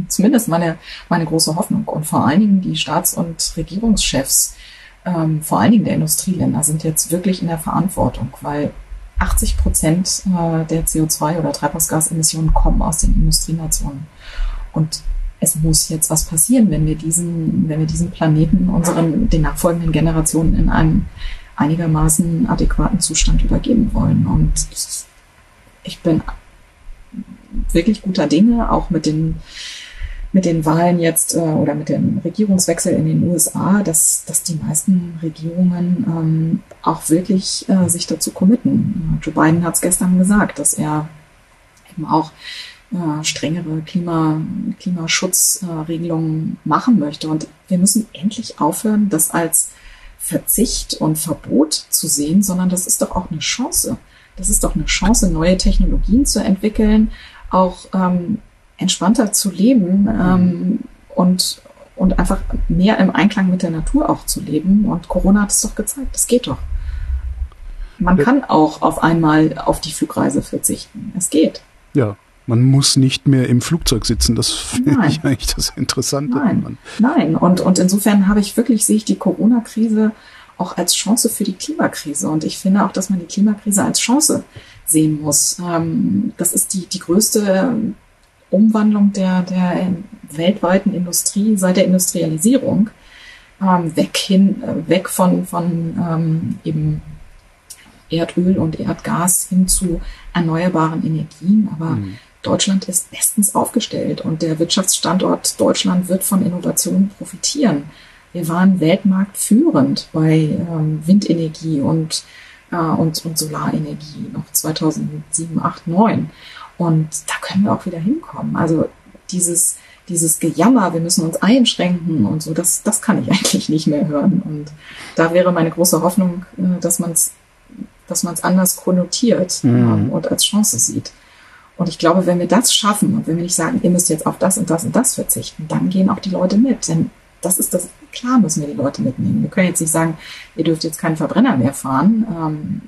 zumindest meine, meine große Hoffnung. Und vor allen Dingen die Staats- und Regierungschefs, ähm, vor allen Dingen der Industrieländer, sind jetzt wirklich in der Verantwortung, weil 80 Prozent äh, der CO2 oder Treibhausgasemissionen kommen aus den Industrienationen. Und es muss jetzt was passieren, wenn wir diesen, wenn wir diesen Planeten unseren, den nachfolgenden Generationen in einem einigermaßen adäquaten Zustand übergeben wollen. Und ich, ich bin wirklich guter Dinge, auch mit den mit den Wahlen jetzt äh, oder mit dem Regierungswechsel in den USA, dass, dass die meisten Regierungen ähm, auch wirklich äh, sich dazu committen. Joe Biden hat es gestern gesagt, dass er eben auch äh, strengere Klima, Klimaschutzregelungen äh, machen möchte. Und wir müssen endlich aufhören, das als Verzicht und Verbot zu sehen, sondern das ist doch auch eine Chance. Das ist doch eine Chance, neue Technologien zu entwickeln, auch ähm, entspannter zu leben ähm, und, und einfach mehr im Einklang mit der Natur auch zu leben. Und Corona hat es doch gezeigt, das geht doch. Man kann auch auf einmal auf die Flugreise verzichten. Es geht. Ja, man muss nicht mehr im Flugzeug sitzen. Das finde ich eigentlich das Interessante. Nein, Nein. Und, und insofern habe ich wirklich, sehe ich die Corona-Krise auch als Chance für die Klimakrise. Und ich finde auch, dass man die Klimakrise als Chance sehen muss. Ähm, das ist die, die größte Umwandlung der, der weltweiten Industrie seit der Industrialisierung. Ähm, weg hin, äh, weg von, von ähm, eben Erdöl und Erdgas hin zu erneuerbaren Energien. Aber mhm. Deutschland ist bestens aufgestellt und der Wirtschaftsstandort Deutschland wird von Innovationen profitieren. Wir waren weltmarktführend bei ähm, Windenergie und äh, und, und Solarenergie noch 2007, 8, 9. Und da können wir auch wieder hinkommen. Also dieses, dieses Gejammer, wir müssen uns einschränken und so, das, das kann ich (laughs) eigentlich nicht mehr hören. Und da wäre meine große Hoffnung, äh, dass man es dass man es anders konnotiert mhm. ähm, und als Chance sieht. Und ich glaube, wenn wir das schaffen und wenn wir nicht sagen, ihr müsst jetzt auf das und das und das verzichten, dann gehen auch die Leute mit. Denn das ist das, klar müssen wir die Leute mitnehmen. Wir können jetzt nicht sagen, ihr dürft jetzt keinen Verbrenner mehr fahren. Ähm,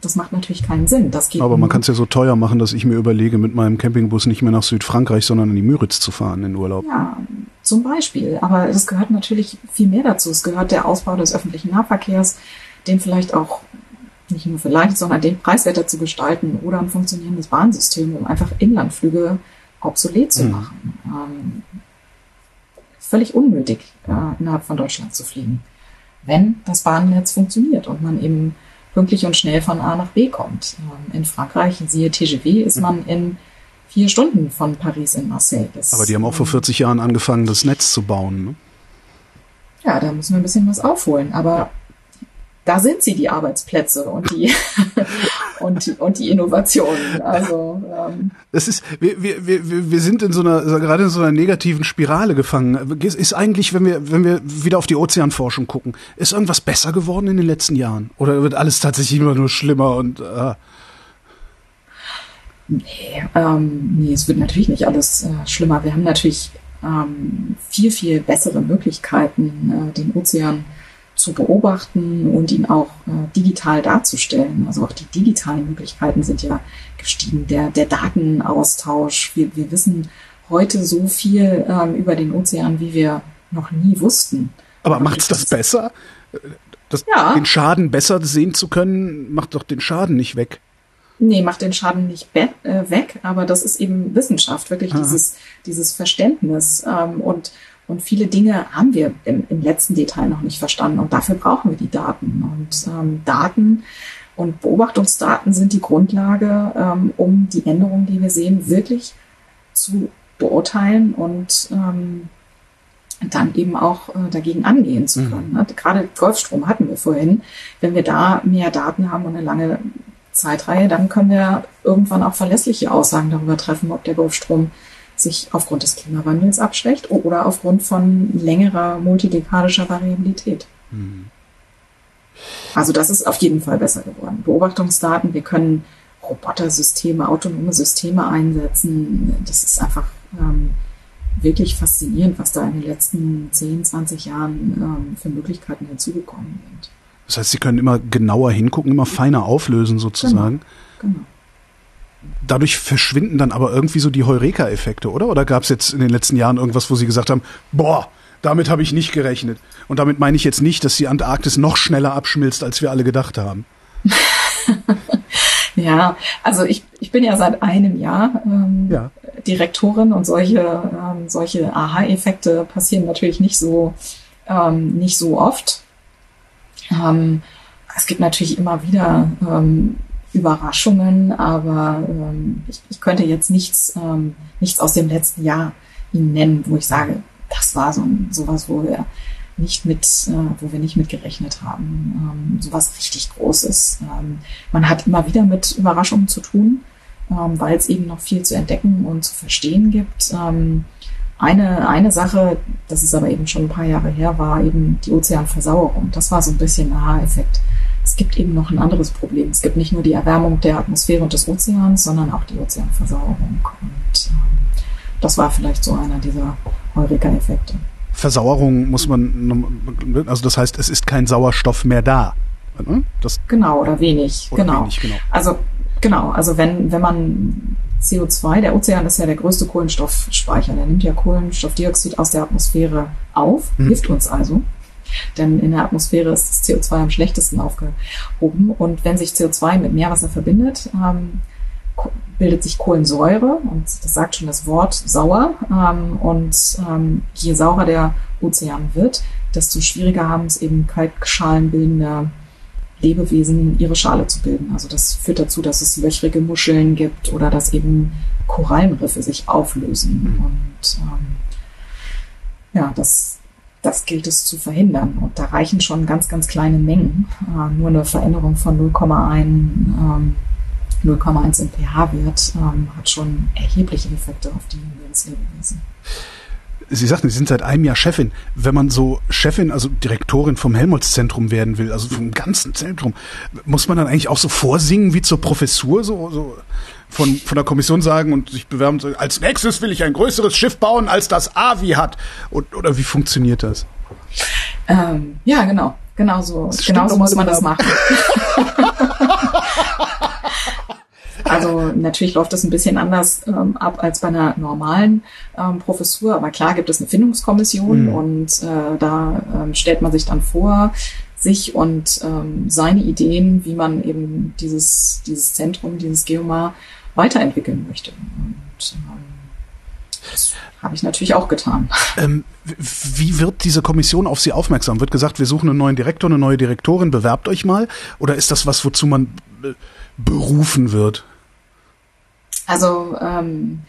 das macht natürlich keinen Sinn. Das Aber man kann es ja so teuer machen, dass ich mir überlege, mit meinem Campingbus nicht mehr nach Südfrankreich, sondern in die Müritz zu fahren in Urlaub. Ja, zum Beispiel. Aber es gehört natürlich viel mehr dazu. Es gehört der Ausbau des öffentlichen Nahverkehrs, den vielleicht auch nicht nur vielleicht, sondern den preiswerter zu gestalten oder ein funktionierendes Bahnsystem, um einfach Inlandflüge obsolet zu mhm. machen. Mhm. Ähm, völlig unnötig, äh, innerhalb von Deutschland zu fliegen, wenn das Bahnnetz funktioniert und man eben pünktlich und schnell von A nach B kommt. Ähm, in Frankreich, siehe TGV, ist man in vier Stunden von Paris in Marseille. Das, Aber die haben auch vor 40 Jahren angefangen, das Netz zu bauen. Ne? Ja, da müssen wir ein bisschen was aufholen. Aber ja da sind sie, die Arbeitsplätze und die, (laughs) und, die, und die Innovationen. Also, ähm. Das ist, wir, wir, wir, wir sind in so einer, gerade in so einer negativen Spirale gefangen. Ist eigentlich, wenn wir, wenn wir wieder auf die Ozeanforschung gucken, ist irgendwas besser geworden in den letzten Jahren? Oder wird alles tatsächlich immer nur schlimmer und, äh, Nee, ähm, nee, es wird natürlich nicht alles äh, schlimmer. Wir haben natürlich ähm, viel, viel bessere Möglichkeiten, äh, den Ozean zu beobachten und ihn auch äh, digital darzustellen. Also auch die digitalen Möglichkeiten sind ja gestiegen. Der, der Datenaustausch. Wir, wir wissen heute so viel ähm, über den Ozean, wie wir noch nie wussten. Aber macht's das besser? Das, ja. Den Schaden besser sehen zu können, macht doch den Schaden nicht weg. Nee, macht den Schaden nicht äh, weg, aber das ist eben Wissenschaft, wirklich dieses, dieses Verständnis. Ähm, und, und viele Dinge haben wir im, im letzten Detail noch nicht verstanden und dafür brauchen wir die Daten. Und ähm, Daten und Beobachtungsdaten sind die Grundlage, ähm, um die Änderungen, die wir sehen, wirklich zu beurteilen und ähm, dann eben auch äh, dagegen angehen zu können. Mhm. Gerade Golfstrom hatten wir vorhin. Wenn wir da mehr Daten haben und eine lange Zeitreihe, dann können wir irgendwann auch verlässliche Aussagen darüber treffen, ob der Golfstrom sich aufgrund des Klimawandels abschwächt oder aufgrund von längerer multidekadischer Variabilität. Mhm. Also das ist auf jeden Fall besser geworden. Beobachtungsdaten, wir können Robotersysteme, autonome Systeme einsetzen. Das ist einfach ähm, wirklich faszinierend, was da in den letzten 10, 20 Jahren ähm, für Möglichkeiten hinzugekommen sind. Das heißt, Sie können immer genauer hingucken, immer feiner auflösen sozusagen. Genau. genau. Dadurch verschwinden dann aber irgendwie so die Heureka-Effekte, oder? Oder gab es jetzt in den letzten Jahren irgendwas, wo Sie gesagt haben, boah, damit habe ich nicht gerechnet. Und damit meine ich jetzt nicht, dass die Antarktis noch schneller abschmilzt, als wir alle gedacht haben. (laughs) ja, also ich, ich bin ja seit einem Jahr ähm, ja. Direktorin und solche, ähm, solche Aha-Effekte passieren natürlich nicht so, ähm, nicht so oft. Ähm, es gibt natürlich immer wieder ähm, Überraschungen, aber ähm, ich, ich könnte jetzt nichts, ähm, nichts aus dem letzten Jahr Ihnen nennen, wo ich sage, das war so ein, sowas, wo wir nicht mit, äh, wo wir nicht mit gerechnet haben. Ähm, sowas richtig Großes. Ähm, man hat immer wieder mit Überraschungen zu tun, ähm, weil es eben noch viel zu entdecken und zu verstehen gibt. Eine, eine Sache, das ist aber eben schon ein paar Jahre her, war eben die Ozeanversauerung. Das war so ein bisschen ein Aha-Effekt. Es gibt eben noch ein anderes Problem. Es gibt nicht nur die Erwärmung der Atmosphäre und des Ozeans, sondern auch die Ozeanversauerung. Und ähm, das war vielleicht so einer dieser Heureka-Effekte. Versauerung muss man, also das heißt, es ist kein Sauerstoff mehr da. Ne? Das genau, oder wenig. Oder genau. Wenig, genau. Also genau, also wenn, wenn man CO2, der Ozean ist ja der größte Kohlenstoffspeicher, der nimmt ja Kohlenstoffdioxid aus der Atmosphäre auf, mhm. hilft uns also. Denn in der Atmosphäre ist das CO2 am schlechtesten aufgehoben. Und wenn sich CO2 mit Meerwasser verbindet, ähm, bildet sich Kohlensäure und das sagt schon das Wort sauer. Ähm, und ähm, je saurer der Ozean wird, desto schwieriger haben es eben kalkschalenbildende Lebewesen ihre Schale zu bilden. Also das führt dazu, dass es löchrige Muscheln gibt oder dass eben Korallenriffe sich auflösen. Mhm. Und ähm, ja, das, das gilt es zu verhindern. Und da reichen schon ganz, ganz kleine Mengen. Äh, nur eine Veränderung von 0,1 ähm, 0,1 im pH-Wert ähm, hat schon erhebliche Effekte auf die Lebenslebewesen. Sie sagten, Sie sind seit einem Jahr Chefin. Wenn man so Chefin, also Direktorin vom Helmholtz-Zentrum werden will, also vom ganzen Zentrum, muss man dann eigentlich auch so vorsingen wie zur Professur, so, so von, von der Kommission sagen und sich bewerben, so, als nächstes will ich ein größeres Schiff bauen, als das AVI hat. Und, oder wie funktioniert das? Ähm, ja, genau. Genau so, genau so muss man das machen. (laughs) Also natürlich läuft das ein bisschen anders ähm, ab als bei einer normalen ähm, Professur, aber klar gibt es eine Findungskommission mhm. und äh, da ähm, stellt man sich dann vor, sich und ähm, seine Ideen, wie man eben dieses, dieses Zentrum, dieses Geomar weiterentwickeln möchte. Und ähm, das habe ich natürlich auch getan. Ähm, wie wird diese Kommission auf Sie aufmerksam? Wird gesagt, wir suchen einen neuen Direktor, eine neue Direktorin, bewerbt euch mal? Oder ist das was, wozu man äh, berufen wird? Also ähm,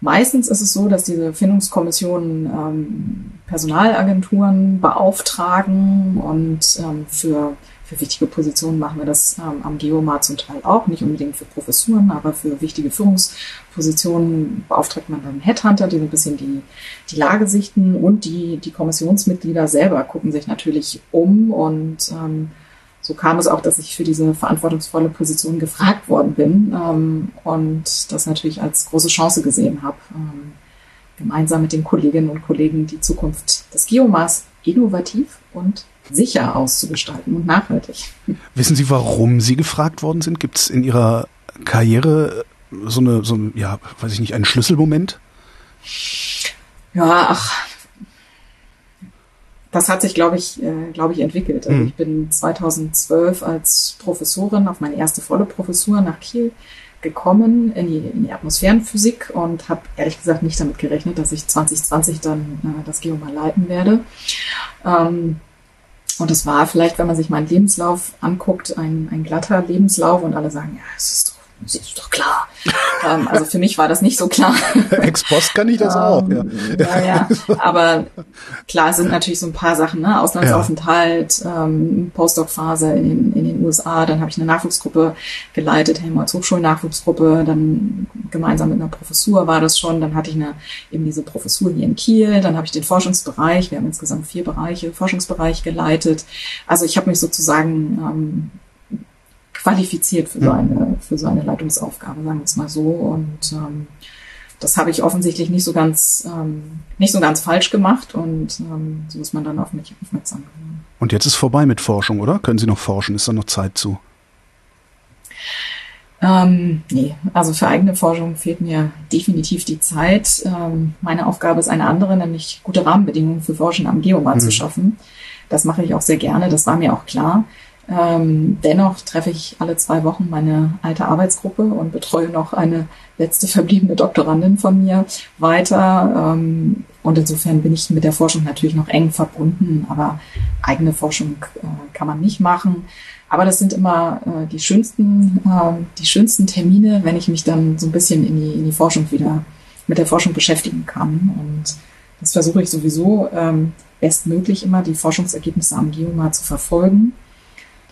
meistens ist es so, dass diese Findungskommissionen ähm, Personalagenturen beauftragen und ähm, für, für wichtige Positionen machen wir das ähm, am Geomar zum Teil auch, nicht unbedingt für Professuren, aber für wichtige Führungspositionen beauftragt man dann Headhunter, die so ein bisschen die, die Lage sichten und die, die Kommissionsmitglieder selber gucken sich natürlich um und ähm, so kam es auch, dass ich für diese verantwortungsvolle Position gefragt worden bin ähm, und das natürlich als große Chance gesehen habe, ähm, gemeinsam mit den Kolleginnen und Kollegen die Zukunft des Geomars innovativ und sicher auszugestalten und nachhaltig. Wissen Sie, warum Sie gefragt worden sind? Gibt es in Ihrer Karriere so eine, so ein, ja, weiß ich nicht, einen Schlüsselmoment? Ja, ach, das hat sich, glaube ich, äh, glaube ich, entwickelt. Also mhm. ich bin 2012 als Professorin auf meine erste volle Professur nach Kiel gekommen in die, in die Atmosphärenphysik und habe ehrlich gesagt nicht damit gerechnet, dass ich 2020 dann äh, das Geoma leiten werde. Ähm, und es war vielleicht, wenn man sich meinen Lebenslauf anguckt, ein, ein glatter Lebenslauf und alle sagen, ja, es ist doch das ist doch klar. (laughs) ähm, also für mich war das nicht so klar. (laughs) Ex Post kann ich das ähm, auch, ja. ja. Ja, Aber klar sind natürlich so ein paar Sachen, ne? Auslandsaufenthalt, ähm, Postdoc-Phase in den, in den USA, dann habe ich eine Nachwuchsgruppe geleitet, Helmholtz Hochschulnachwuchsgruppe, dann gemeinsam mit einer Professur war das schon, dann hatte ich eine eben diese Professur hier in Kiel, dann habe ich den Forschungsbereich, wir haben insgesamt vier Bereiche, Forschungsbereich geleitet. Also ich habe mich sozusagen ähm, qualifiziert für so eine, für so eine Leitungsaufgabe, sagen wir es mal so. Und ähm, das habe ich offensichtlich nicht so ganz, ähm, nicht so ganz falsch gemacht und ähm, so ist man dann auf mich aufmerksam geworden. Und jetzt ist vorbei mit Forschung, oder? Können Sie noch forschen? Ist da noch Zeit zu? Ähm, nee, also für eigene Forschung fehlt mir definitiv die Zeit. Ähm, meine Aufgabe ist eine andere, nämlich gute Rahmenbedingungen für Forschen am Geomar mhm. zu schaffen. Das mache ich auch sehr gerne, das war mir auch klar. Ähm, dennoch treffe ich alle zwei Wochen meine alte Arbeitsgruppe und betreue noch eine letzte verbliebene Doktorandin von mir weiter. Ähm, und insofern bin ich mit der Forschung natürlich noch eng verbunden, aber eigene Forschung äh, kann man nicht machen. Aber das sind immer äh, die schönsten, äh, die schönsten Termine, wenn ich mich dann so ein bisschen in die, in die Forschung wieder mit der Forschung beschäftigen kann. Und das versuche ich sowieso ähm, bestmöglich immer, die Forschungsergebnisse am Geomar zu verfolgen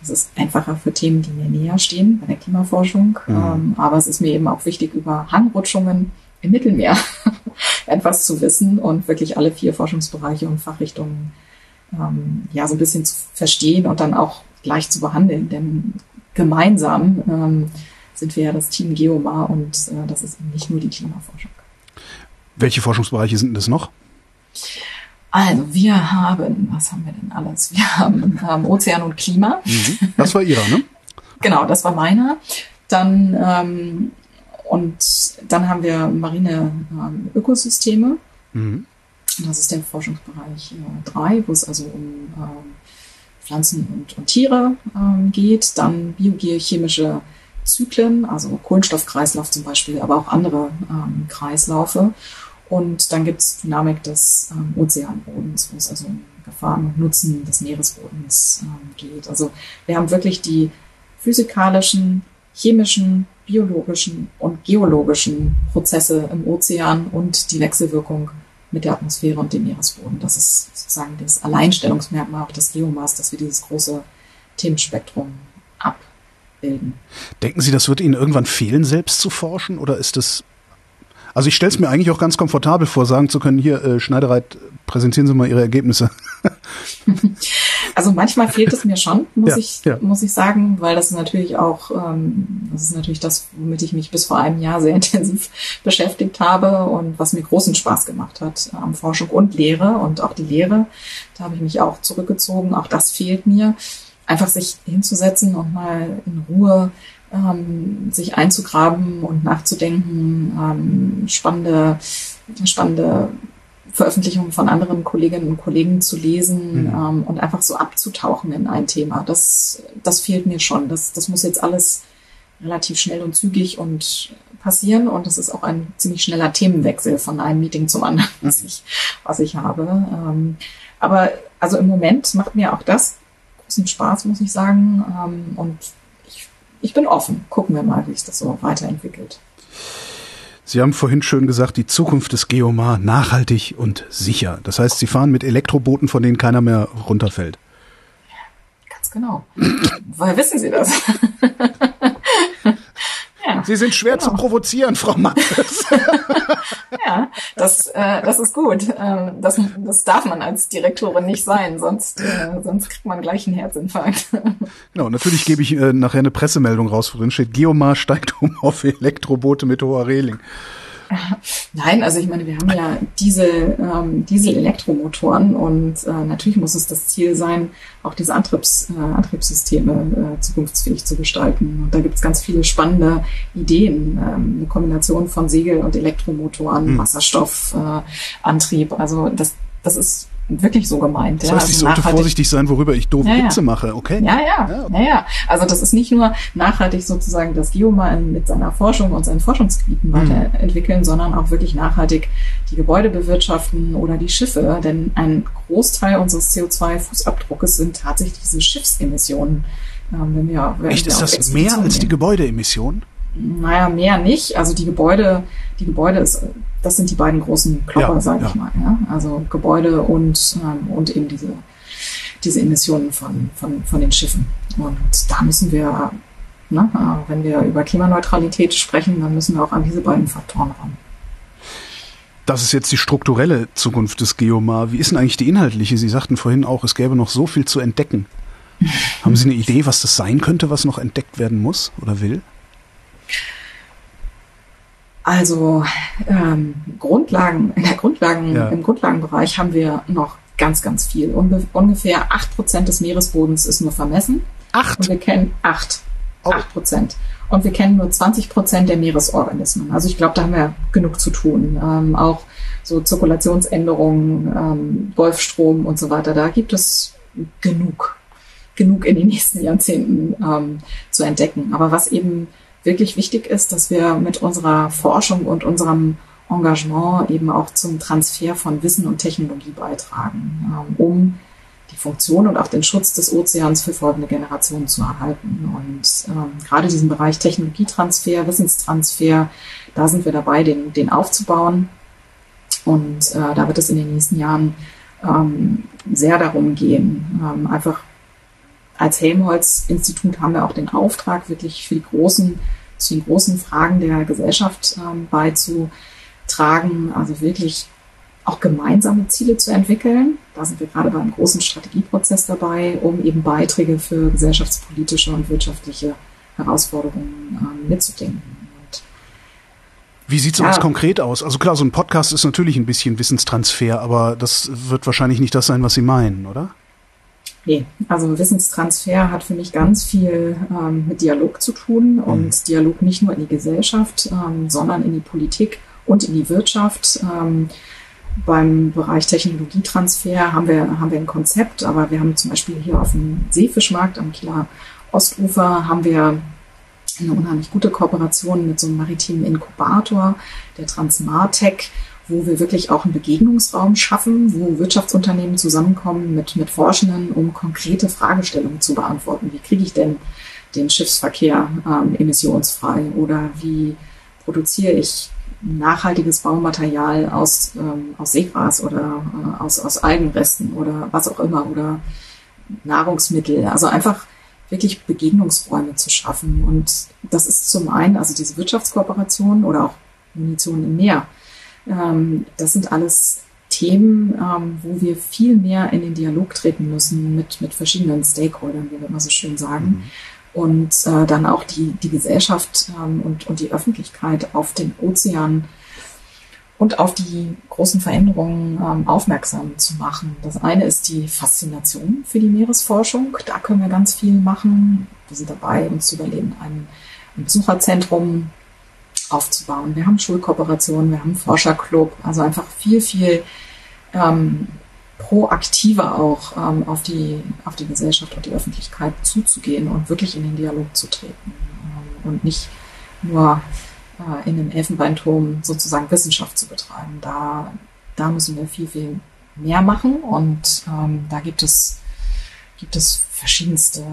das ist einfacher für Themen, die mir näher stehen bei der Klimaforschung. Mhm. Ähm, aber es ist mir eben auch wichtig, über Hangrutschungen im Mittelmeer (laughs) etwas zu wissen und wirklich alle vier Forschungsbereiche und Fachrichtungen ähm, ja so ein bisschen zu verstehen und dann auch gleich zu behandeln. Denn gemeinsam ähm, sind wir ja das Team Geomar und äh, das ist nicht nur die Klimaforschung. Welche Forschungsbereiche sind das noch? Also wir haben, was haben wir denn alles? Wir haben, haben Ozean und Klima. Mhm. Das war Ihrer, ne? (laughs) genau, das war meiner. Dann ähm, und dann haben wir marine ähm, Ökosysteme. Mhm. Das ist der Forschungsbereich 3, äh, wo es also um ähm, Pflanzen und, und Tiere ähm, geht. Dann biogeochemische Zyklen, also Kohlenstoffkreislauf zum Beispiel, aber auch andere ähm, Kreislaufe. Und dann gibt es Dynamik des ähm, Ozeanbodens, wo es also um Gefahren und Nutzen des Meeresbodens ähm, geht. Also wir haben wirklich die physikalischen, chemischen, biologischen und geologischen Prozesse im Ozean und die Wechselwirkung mit der Atmosphäre und dem Meeresboden. Das ist sozusagen das Alleinstellungsmerkmal auch des Geomars, dass wir dieses große Themenspektrum abbilden. Denken Sie, das wird Ihnen irgendwann fehlen, selbst zu forschen, oder ist das also ich stelle es mir eigentlich auch ganz komfortabel vor, sagen zu können, hier, äh, Schneidereit, präsentieren Sie mal Ihre Ergebnisse. (laughs) also manchmal fehlt es mir schon, muss ja, ich, ja. muss ich sagen, weil das ist natürlich auch, ähm, das ist natürlich das, womit ich mich bis vor einem Jahr sehr (laughs) intensiv beschäftigt habe und was mir großen Spaß gemacht hat am ähm, Forschung und Lehre und auch die Lehre. Da habe ich mich auch zurückgezogen. Auch das fehlt mir. Einfach sich hinzusetzen und mal in Ruhe ähm, sich einzugraben und nachzudenken, ähm, spannende, spannende Veröffentlichungen von anderen Kolleginnen und Kollegen zu lesen mhm. ähm, und einfach so abzutauchen in ein Thema. Das, das fehlt mir schon. Das, das muss jetzt alles relativ schnell und zügig und passieren und es ist auch ein ziemlich schneller Themenwechsel von einem Meeting zum anderen, (laughs) was mhm. ich, was ich habe. Ähm, aber also im Moment macht mir auch das großen Spaß, muss ich sagen. Ähm, und ich bin offen. Gucken wir mal, wie sich das so weiterentwickelt. Sie haben vorhin schön gesagt, die Zukunft des Geomar nachhaltig und sicher. Das heißt, Sie fahren mit Elektrobooten, von denen keiner mehr runterfällt. Ja, ganz genau. Woher wissen Sie das? (laughs) Sie sind schwer genau. zu provozieren, Frau Mattes. (laughs) ja, das, äh, das ist gut. Ähm, das, das darf man als Direktorin nicht sein, sonst, äh, sonst kriegt man gleich einen Herzinfarkt. (laughs) genau, natürlich gebe ich äh, nachher eine Pressemeldung raus, wo drin steht, Geomar steigt um auf Elektroboote mit hoher Reling. Nein, also ich meine, wir haben ja Diesel, ähm, Diesel-Elektromotoren und äh, natürlich muss es das Ziel sein, auch diese Antriebs, äh, Antriebssysteme äh, zukunftsfähig zu gestalten. Und da gibt es ganz viele spannende Ideen, ähm, eine Kombination von Segel- und Elektromotoren, mhm. Wasserstoffantrieb. Äh, also das, das ist wirklich so gemeint. Das heißt, ja, ich sollte vorsichtig sein, worüber ich doofe ja, Witze mache, okay? Ja, ja, ja, ja, Also das ist nicht nur nachhaltig sozusagen das Geoma mit seiner Forschung und seinen Forschungsgebieten mhm. weiterentwickeln, sondern auch wirklich nachhaltig die Gebäude bewirtschaften oder die Schiffe. Denn ein Großteil unseres CO2-Fußabdruckes sind tatsächlich diese Schiffsemissionen. Ähm, wenn wir, wenn Echt, ist das mehr als die Gebäudeemissionen? Naja, mehr nicht. Also die Gebäude, die Gebäude ist, das sind die beiden großen Klopper, ja, sage ja. ich mal. Ja? Also Gebäude und, ähm, und eben diese, diese Emissionen von, von, von den Schiffen. Und da müssen wir, ne, äh, wenn wir über Klimaneutralität sprechen, dann müssen wir auch an diese beiden Faktoren ran. Das ist jetzt die strukturelle Zukunft des Geomar. Wie ist denn eigentlich die inhaltliche? Sie sagten vorhin auch, es gäbe noch so viel zu entdecken. Haben Sie eine Idee, was das sein könnte, was noch entdeckt werden muss oder will? Also ähm, Grundlagen, in der Grundlagen, ja. im Grundlagenbereich haben wir noch ganz, ganz viel. Unbe ungefähr acht Prozent des Meeresbodens ist nur vermessen. Acht? Und wir kennen acht. Oh. Acht Prozent. Und wir kennen nur 20 Prozent der Meeresorganismen. Also ich glaube, da haben wir genug zu tun. Ähm, auch so Zirkulationsänderungen, ähm, Golfstrom und so weiter. Da gibt es genug, genug in den nächsten Jahrzehnten ähm, zu entdecken. Aber was eben wirklich wichtig ist, dass wir mit unserer Forschung und unserem Engagement eben auch zum Transfer von Wissen und Technologie beitragen, ähm, um die Funktion und auch den Schutz des Ozeans für folgende Generationen zu erhalten. Und ähm, gerade diesen Bereich Technologietransfer, Wissenstransfer, da sind wir dabei, den, den aufzubauen. Und äh, da wird es in den nächsten Jahren ähm, sehr darum gehen, einfach als Helmholtz-Institut haben wir auch den Auftrag, wirklich für die großen, zu den großen Fragen der Gesellschaft ähm, beizutragen, also wirklich auch gemeinsame Ziele zu entwickeln. Da sind wir gerade beim großen Strategieprozess dabei, um eben Beiträge für gesellschaftspolitische und wirtschaftliche Herausforderungen ähm, mitzudenken. Wie sieht sowas ja. konkret aus? Also klar, so ein Podcast ist natürlich ein bisschen Wissenstransfer, aber das wird wahrscheinlich nicht das sein, was Sie meinen, oder? Nee, also Wissenstransfer hat für mich ganz viel ähm, mit Dialog zu tun und mhm. Dialog nicht nur in die Gesellschaft, ähm, sondern in die Politik und in die Wirtschaft. Ähm, beim Bereich Technologietransfer haben wir, haben wir ein Konzept, aber wir haben zum Beispiel hier auf dem Seefischmarkt am Kieler Ostufer haben wir eine unheimlich gute Kooperation mit so einem maritimen Inkubator, der Transmartech, wo wir wirklich auch einen Begegnungsraum schaffen, wo Wirtschaftsunternehmen zusammenkommen mit, mit Forschenden, um konkrete Fragestellungen zu beantworten. Wie kriege ich denn den Schiffsverkehr ähm, emissionsfrei oder wie produziere ich nachhaltiges Baumaterial aus, ähm, aus Seegras oder äh, aus, aus Algenresten oder was auch immer oder Nahrungsmittel. Also einfach wirklich Begegnungsräume zu schaffen. Und das ist zum einen also diese Wirtschaftskooperation oder auch Munition im Meer das sind alles Themen, ähm, wo wir viel mehr in den Dialog treten müssen mit, mit verschiedenen Stakeholdern, wie wir immer so schön sagen. Mhm. Und äh, dann auch die, die Gesellschaft ähm, und, und die Öffentlichkeit auf den Ozean und auf die großen Veränderungen ähm, aufmerksam zu machen. Das eine ist die Faszination für die Meeresforschung. Da können wir ganz viel machen. Wir sind dabei, uns zu überlegen, ein, ein Besucherzentrum aufzubauen. Wir haben Schulkooperationen, wir haben Forscherclub, also einfach viel, viel ähm, proaktiver auch ähm, auf, die, auf die Gesellschaft und die Öffentlichkeit zuzugehen und wirklich in den Dialog zu treten ähm, und nicht nur äh, in dem Elfenbeinturm sozusagen Wissenschaft zu betreiben. Da, da müssen wir viel, viel mehr machen und ähm, da gibt es, gibt es verschiedenste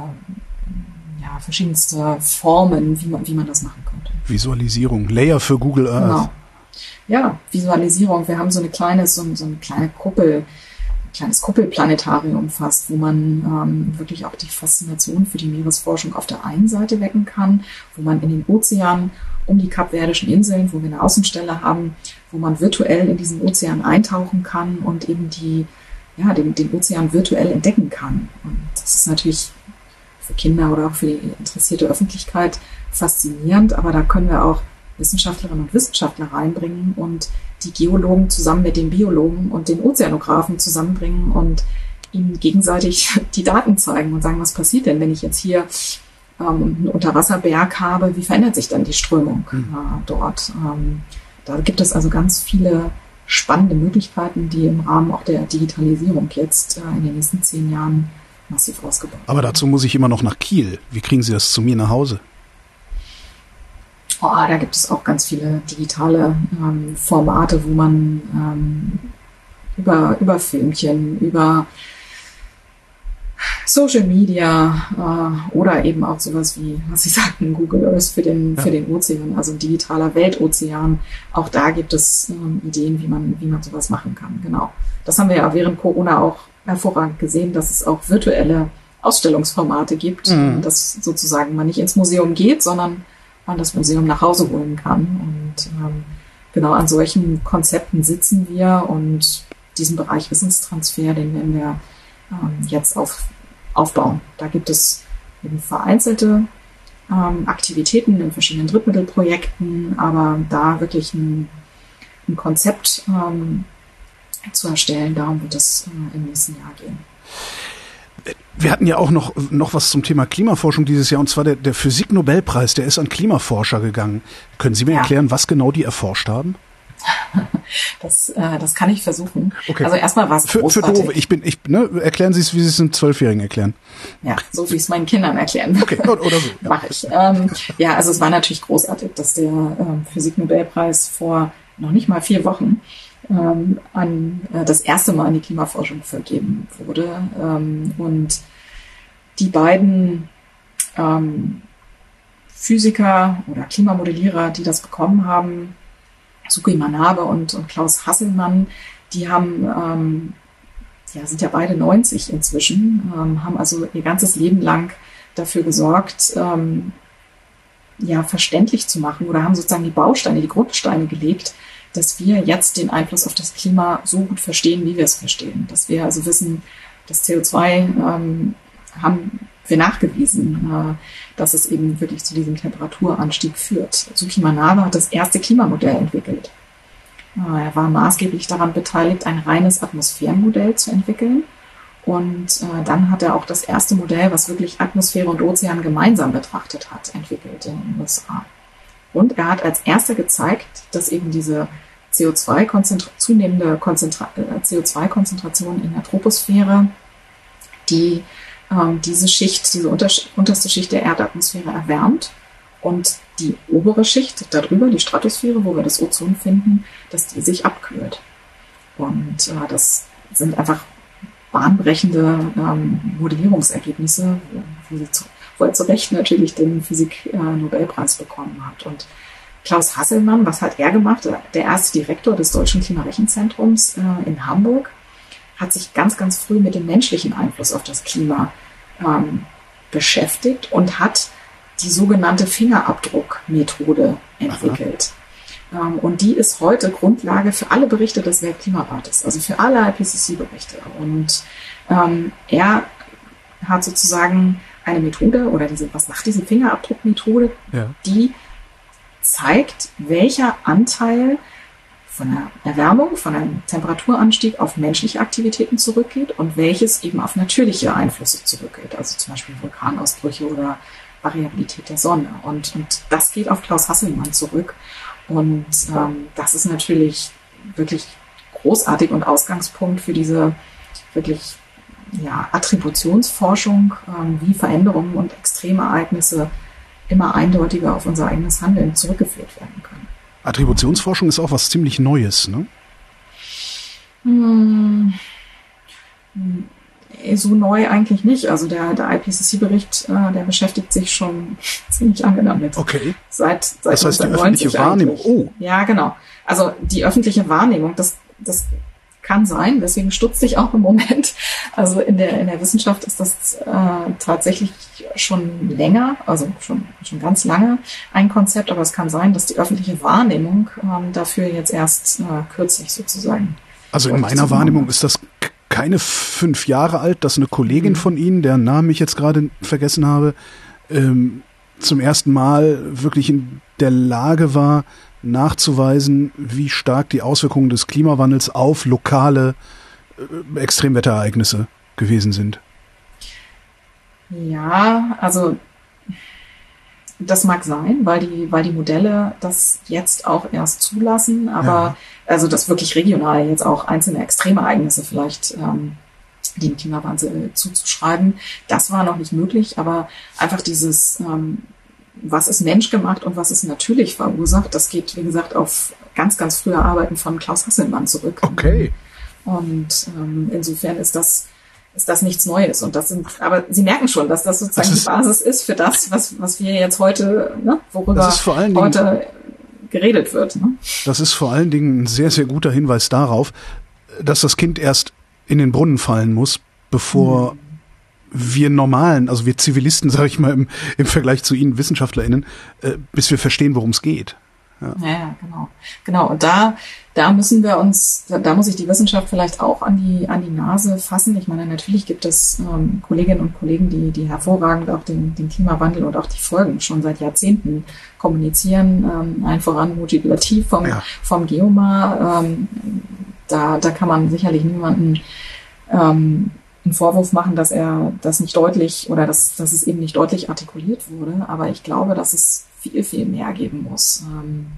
ja, verschiedenste Formen, wie man, wie man das machen könnte. Visualisierung, Layer für Google Earth. Genau. Ja, Visualisierung. Wir haben so eine kleine, so, so eine kleine Kuppel, ein kleines Kuppelplanetarium fast, wo man ähm, wirklich auch die Faszination für die Meeresforschung auf der einen Seite wecken kann, wo man in den Ozean um die kapverdischen Inseln, wo wir eine Außenstelle haben, wo man virtuell in diesen Ozean eintauchen kann und eben die, ja, den, den Ozean virtuell entdecken kann. Und das ist natürlich für Kinder oder auch für die interessierte Öffentlichkeit faszinierend, aber da können wir auch Wissenschaftlerinnen und Wissenschaftler reinbringen und die Geologen zusammen mit den Biologen und den Ozeanographen zusammenbringen und ihnen gegenseitig (laughs) die Daten zeigen und sagen, was passiert denn, wenn ich jetzt hier ähm, einen Unterwasserberg habe, wie verändert sich dann die Strömung mhm. äh, dort? Ähm, da gibt es also ganz viele spannende Möglichkeiten, die im Rahmen auch der Digitalisierung jetzt äh, in den nächsten zehn Jahren massiv ausgebaut Aber dazu muss ich immer noch nach Kiel. Wie kriegen Sie das zu mir nach Hause? Oh, da gibt es auch ganz viele digitale ähm, Formate, wo man ähm, über, über Filmchen, über Social Media äh, oder eben auch sowas wie, was Sie (laughs) sagten, Google Earth für den, ja. für den Ozean, also ein digitaler Weltozean. Auch da gibt es ähm, Ideen, wie man, wie man sowas machen kann. Genau. Das haben wir ja während Corona auch hervorragend gesehen, dass es auch virtuelle Ausstellungsformate gibt, mhm. dass sozusagen man nicht ins Museum geht, sondern man das Museum nach Hause holen kann. Und ähm, genau an solchen Konzepten sitzen wir und diesen Bereich Wissenstransfer, den werden wir ähm, jetzt auf, aufbauen. Da gibt es eben vereinzelte ähm, Aktivitäten in verschiedenen Drittmittelprojekten, aber da wirklich ein, ein Konzept ähm, zu erstellen, darum wird es äh, im nächsten Jahr gehen. Wir hatten ja auch noch, noch was zum Thema Klimaforschung dieses Jahr, und zwar der, der Physik-Nobelpreis, der ist an Klimaforscher gegangen. Können Sie mir ja. erklären, was genau die erforscht haben? (laughs) Das, äh, das kann ich versuchen. Okay. Also erstmal was für, für Doofe. Ich bin, ich, ne, erklären Sie es, wie Sie es einem Zwölfjährigen erklären. Ja, so wie ich es meinen Kindern erklären Okay, oder, oder so. (laughs) Ja. Mache ich. Ähm, ja, also es war natürlich großartig, dass der ähm, Physik-Nobelpreis vor noch nicht mal vier Wochen ähm, an äh, das erste Mal an die Klimaforschung vergeben wurde. Ähm, und die beiden ähm, Physiker oder Klimamodellierer, die das bekommen haben, Suki Manabe und, und Klaus Hasselmann, die haben, ähm, ja, sind ja beide 90 inzwischen, ähm, haben also ihr ganzes Leben lang dafür gesorgt, ähm, ja, verständlich zu machen oder haben sozusagen die Bausteine, die Grundsteine gelegt, dass wir jetzt den Einfluss auf das Klima so gut verstehen, wie wir es verstehen. Dass wir also wissen, dass CO2 ähm, haben wir nachgewiesen, äh, dass es eben wirklich zu diesem Temperaturanstieg führt. Suki Manabe hat das erste Klimamodell entwickelt. Äh, er war maßgeblich daran beteiligt, ein reines Atmosphärenmodell zu entwickeln. Und äh, dann hat er auch das erste Modell, was wirklich Atmosphäre und Ozean gemeinsam betrachtet hat, entwickelt in den USA. Und er hat als erster gezeigt, dass eben diese CO2 -konzentra zunehmende äh, CO2-Konzentration in der Troposphäre, die ähm, diese Schicht, diese unter unterste Schicht der Erdatmosphäre erwärmt und die obere Schicht darüber, die Stratosphäre, wo wir das Ozon finden, dass die sich abkühlt. Und äh, das sind einfach bahnbrechende ähm, Modellierungsergebnisse, wo, sie zu, wo er zu Recht natürlich den Physik-Nobelpreis bekommen hat. Und Klaus Hasselmann, was hat er gemacht? Der erste Direktor des Deutschen Klimarechenzentrums äh, in Hamburg hat sich ganz, ganz früh mit dem menschlichen Einfluss auf das Klima ähm, beschäftigt und hat die sogenannte Fingerabdruckmethode entwickelt. Ähm, und die ist heute Grundlage für alle Berichte des Weltklimarates, also für alle IPCC-Berichte. Und ähm, er hat sozusagen eine Methode oder diese, was macht diese Fingerabdruckmethode, ja. die zeigt, welcher Anteil von der Erwärmung, von einem Temperaturanstieg auf menschliche Aktivitäten zurückgeht und welches eben auf natürliche Einflüsse zurückgeht, also zum Beispiel Vulkanausbrüche oder Variabilität der Sonne. Und, und das geht auf Klaus Hasselmann zurück. Und ähm, das ist natürlich wirklich großartig und Ausgangspunkt für diese wirklich ja, Attributionsforschung, ähm, wie Veränderungen und Extremereignisse immer eindeutiger auf unser eigenes Handeln zurückgeführt werden können. Attributionsforschung ist auch was ziemlich Neues, ne? Hm. So neu eigentlich nicht. Also der, der IPCC-Bericht, äh, der beschäftigt sich schon (laughs) ziemlich lange damit. Okay. Seit, seit das heißt die öffentliche Wahrnehmung. Oh. Ja, genau. Also die öffentliche Wahrnehmung, das, das kann sein, deswegen stutzt sich auch im Moment. Also in der, in der Wissenschaft ist das äh, tatsächlich schon länger, also schon, schon ganz lange ein Konzept, aber es kann sein, dass die öffentliche Wahrnehmung ähm, dafür jetzt erst äh, kürzlich sozusagen. Also in meiner Wahrnehmung ist das keine fünf Jahre alt, dass eine Kollegin mhm. von Ihnen, deren Namen ich jetzt gerade vergessen habe, ähm, zum ersten Mal wirklich in der Lage war, nachzuweisen, wie stark die Auswirkungen des Klimawandels auf lokale äh, Extremwetterereignisse gewesen sind. Ja, also das mag sein, weil die, weil die Modelle das jetzt auch erst zulassen, aber ja. also das wirklich regional jetzt auch einzelne Extremereignisse vielleicht ähm, dem Klimawandel zuzuschreiben, das war noch nicht möglich, aber einfach dieses, ähm, was ist menschgemacht und was ist natürlich verursacht, das geht, wie gesagt, auf ganz, ganz frühe Arbeiten von Klaus Hasselmann zurück. Okay. Und ähm, insofern ist das ist das nichts Neues. Und das sind, aber Sie merken schon, dass das sozusagen das ist, die Basis ist für das, was, was wir jetzt heute, ne, worüber heute geredet wird. Ne? Das ist vor allen Dingen ein sehr, sehr guter Hinweis darauf, dass das Kind erst in den Brunnen fallen muss, bevor mhm. Wir normalen, also wir Zivilisten, (laughs) sage ich mal, im, im Vergleich zu Ihnen WissenschaftlerInnen, äh, bis wir verstehen, worum es geht. Ja. ja, genau. Genau. Und da, da müssen wir uns, da, muss sich die Wissenschaft vielleicht auch an die, an die Nase fassen. Ich meine, natürlich gibt es ähm, Kolleginnen und Kollegen, die, die hervorragend auch den, den Klimawandel und auch die Folgen schon seit Jahrzehnten kommunizieren. Ähm, ein voran motivativ vom, ja. vom Geomar. Ähm, da, da kann man sicherlich niemanden ähm, einen Vorwurf machen, dass er das nicht deutlich oder dass, dass es eben nicht deutlich artikuliert wurde. Aber ich glaube, dass es viel, viel mehr geben muss, ähm,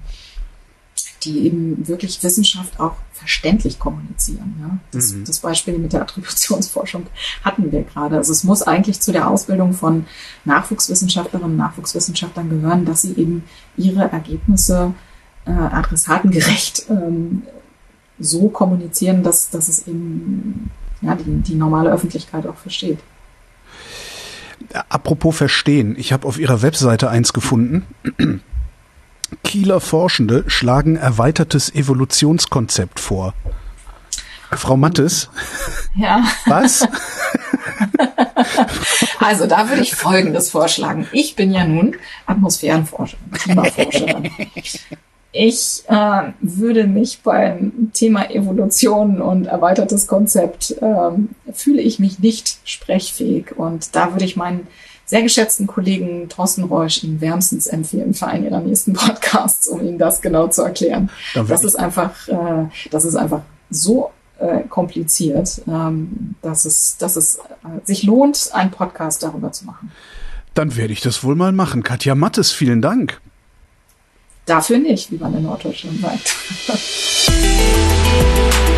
die eben wirklich Wissenschaft auch verständlich kommunizieren. Ja? Das, mhm. das Beispiel mit der Attributionsforschung (laughs) hatten wir gerade. Also es muss eigentlich zu der Ausbildung von Nachwuchswissenschaftlerinnen und Nachwuchswissenschaftlern gehören, dass sie eben ihre Ergebnisse äh, adressatengerecht ähm, so kommunizieren, dass, dass es eben ja, die, die normale Öffentlichkeit auch versteht. Apropos verstehen, ich habe auf ihrer Webseite eins gefunden. Kieler Forschende schlagen erweitertes Evolutionskonzept vor. Frau Mattes? Ja. Was? (laughs) Also da würde ich Folgendes vorschlagen. Ich bin ja nun Atmosphärenforscherin, Klimaforscherin. (laughs) Ich äh, würde mich beim Thema Evolution und erweitertes Konzept ähm, fühle ich mich nicht sprechfähig und da würde ich meinen sehr geschätzten Kollegen Thorsten Reusch Ihnen wärmstens empfehlen für einen Ihrer nächsten (laughs) Podcasts, um Ihnen das genau zu erklären. Das ist einfach, äh, das ist einfach so äh, kompliziert, ähm, dass es, dass es äh, sich lohnt, einen Podcast darüber zu machen. Dann werde ich das wohl mal machen. Katja Mattes, vielen Dank. Dafür nicht, wie man in Norddeutschland sagt. (laughs)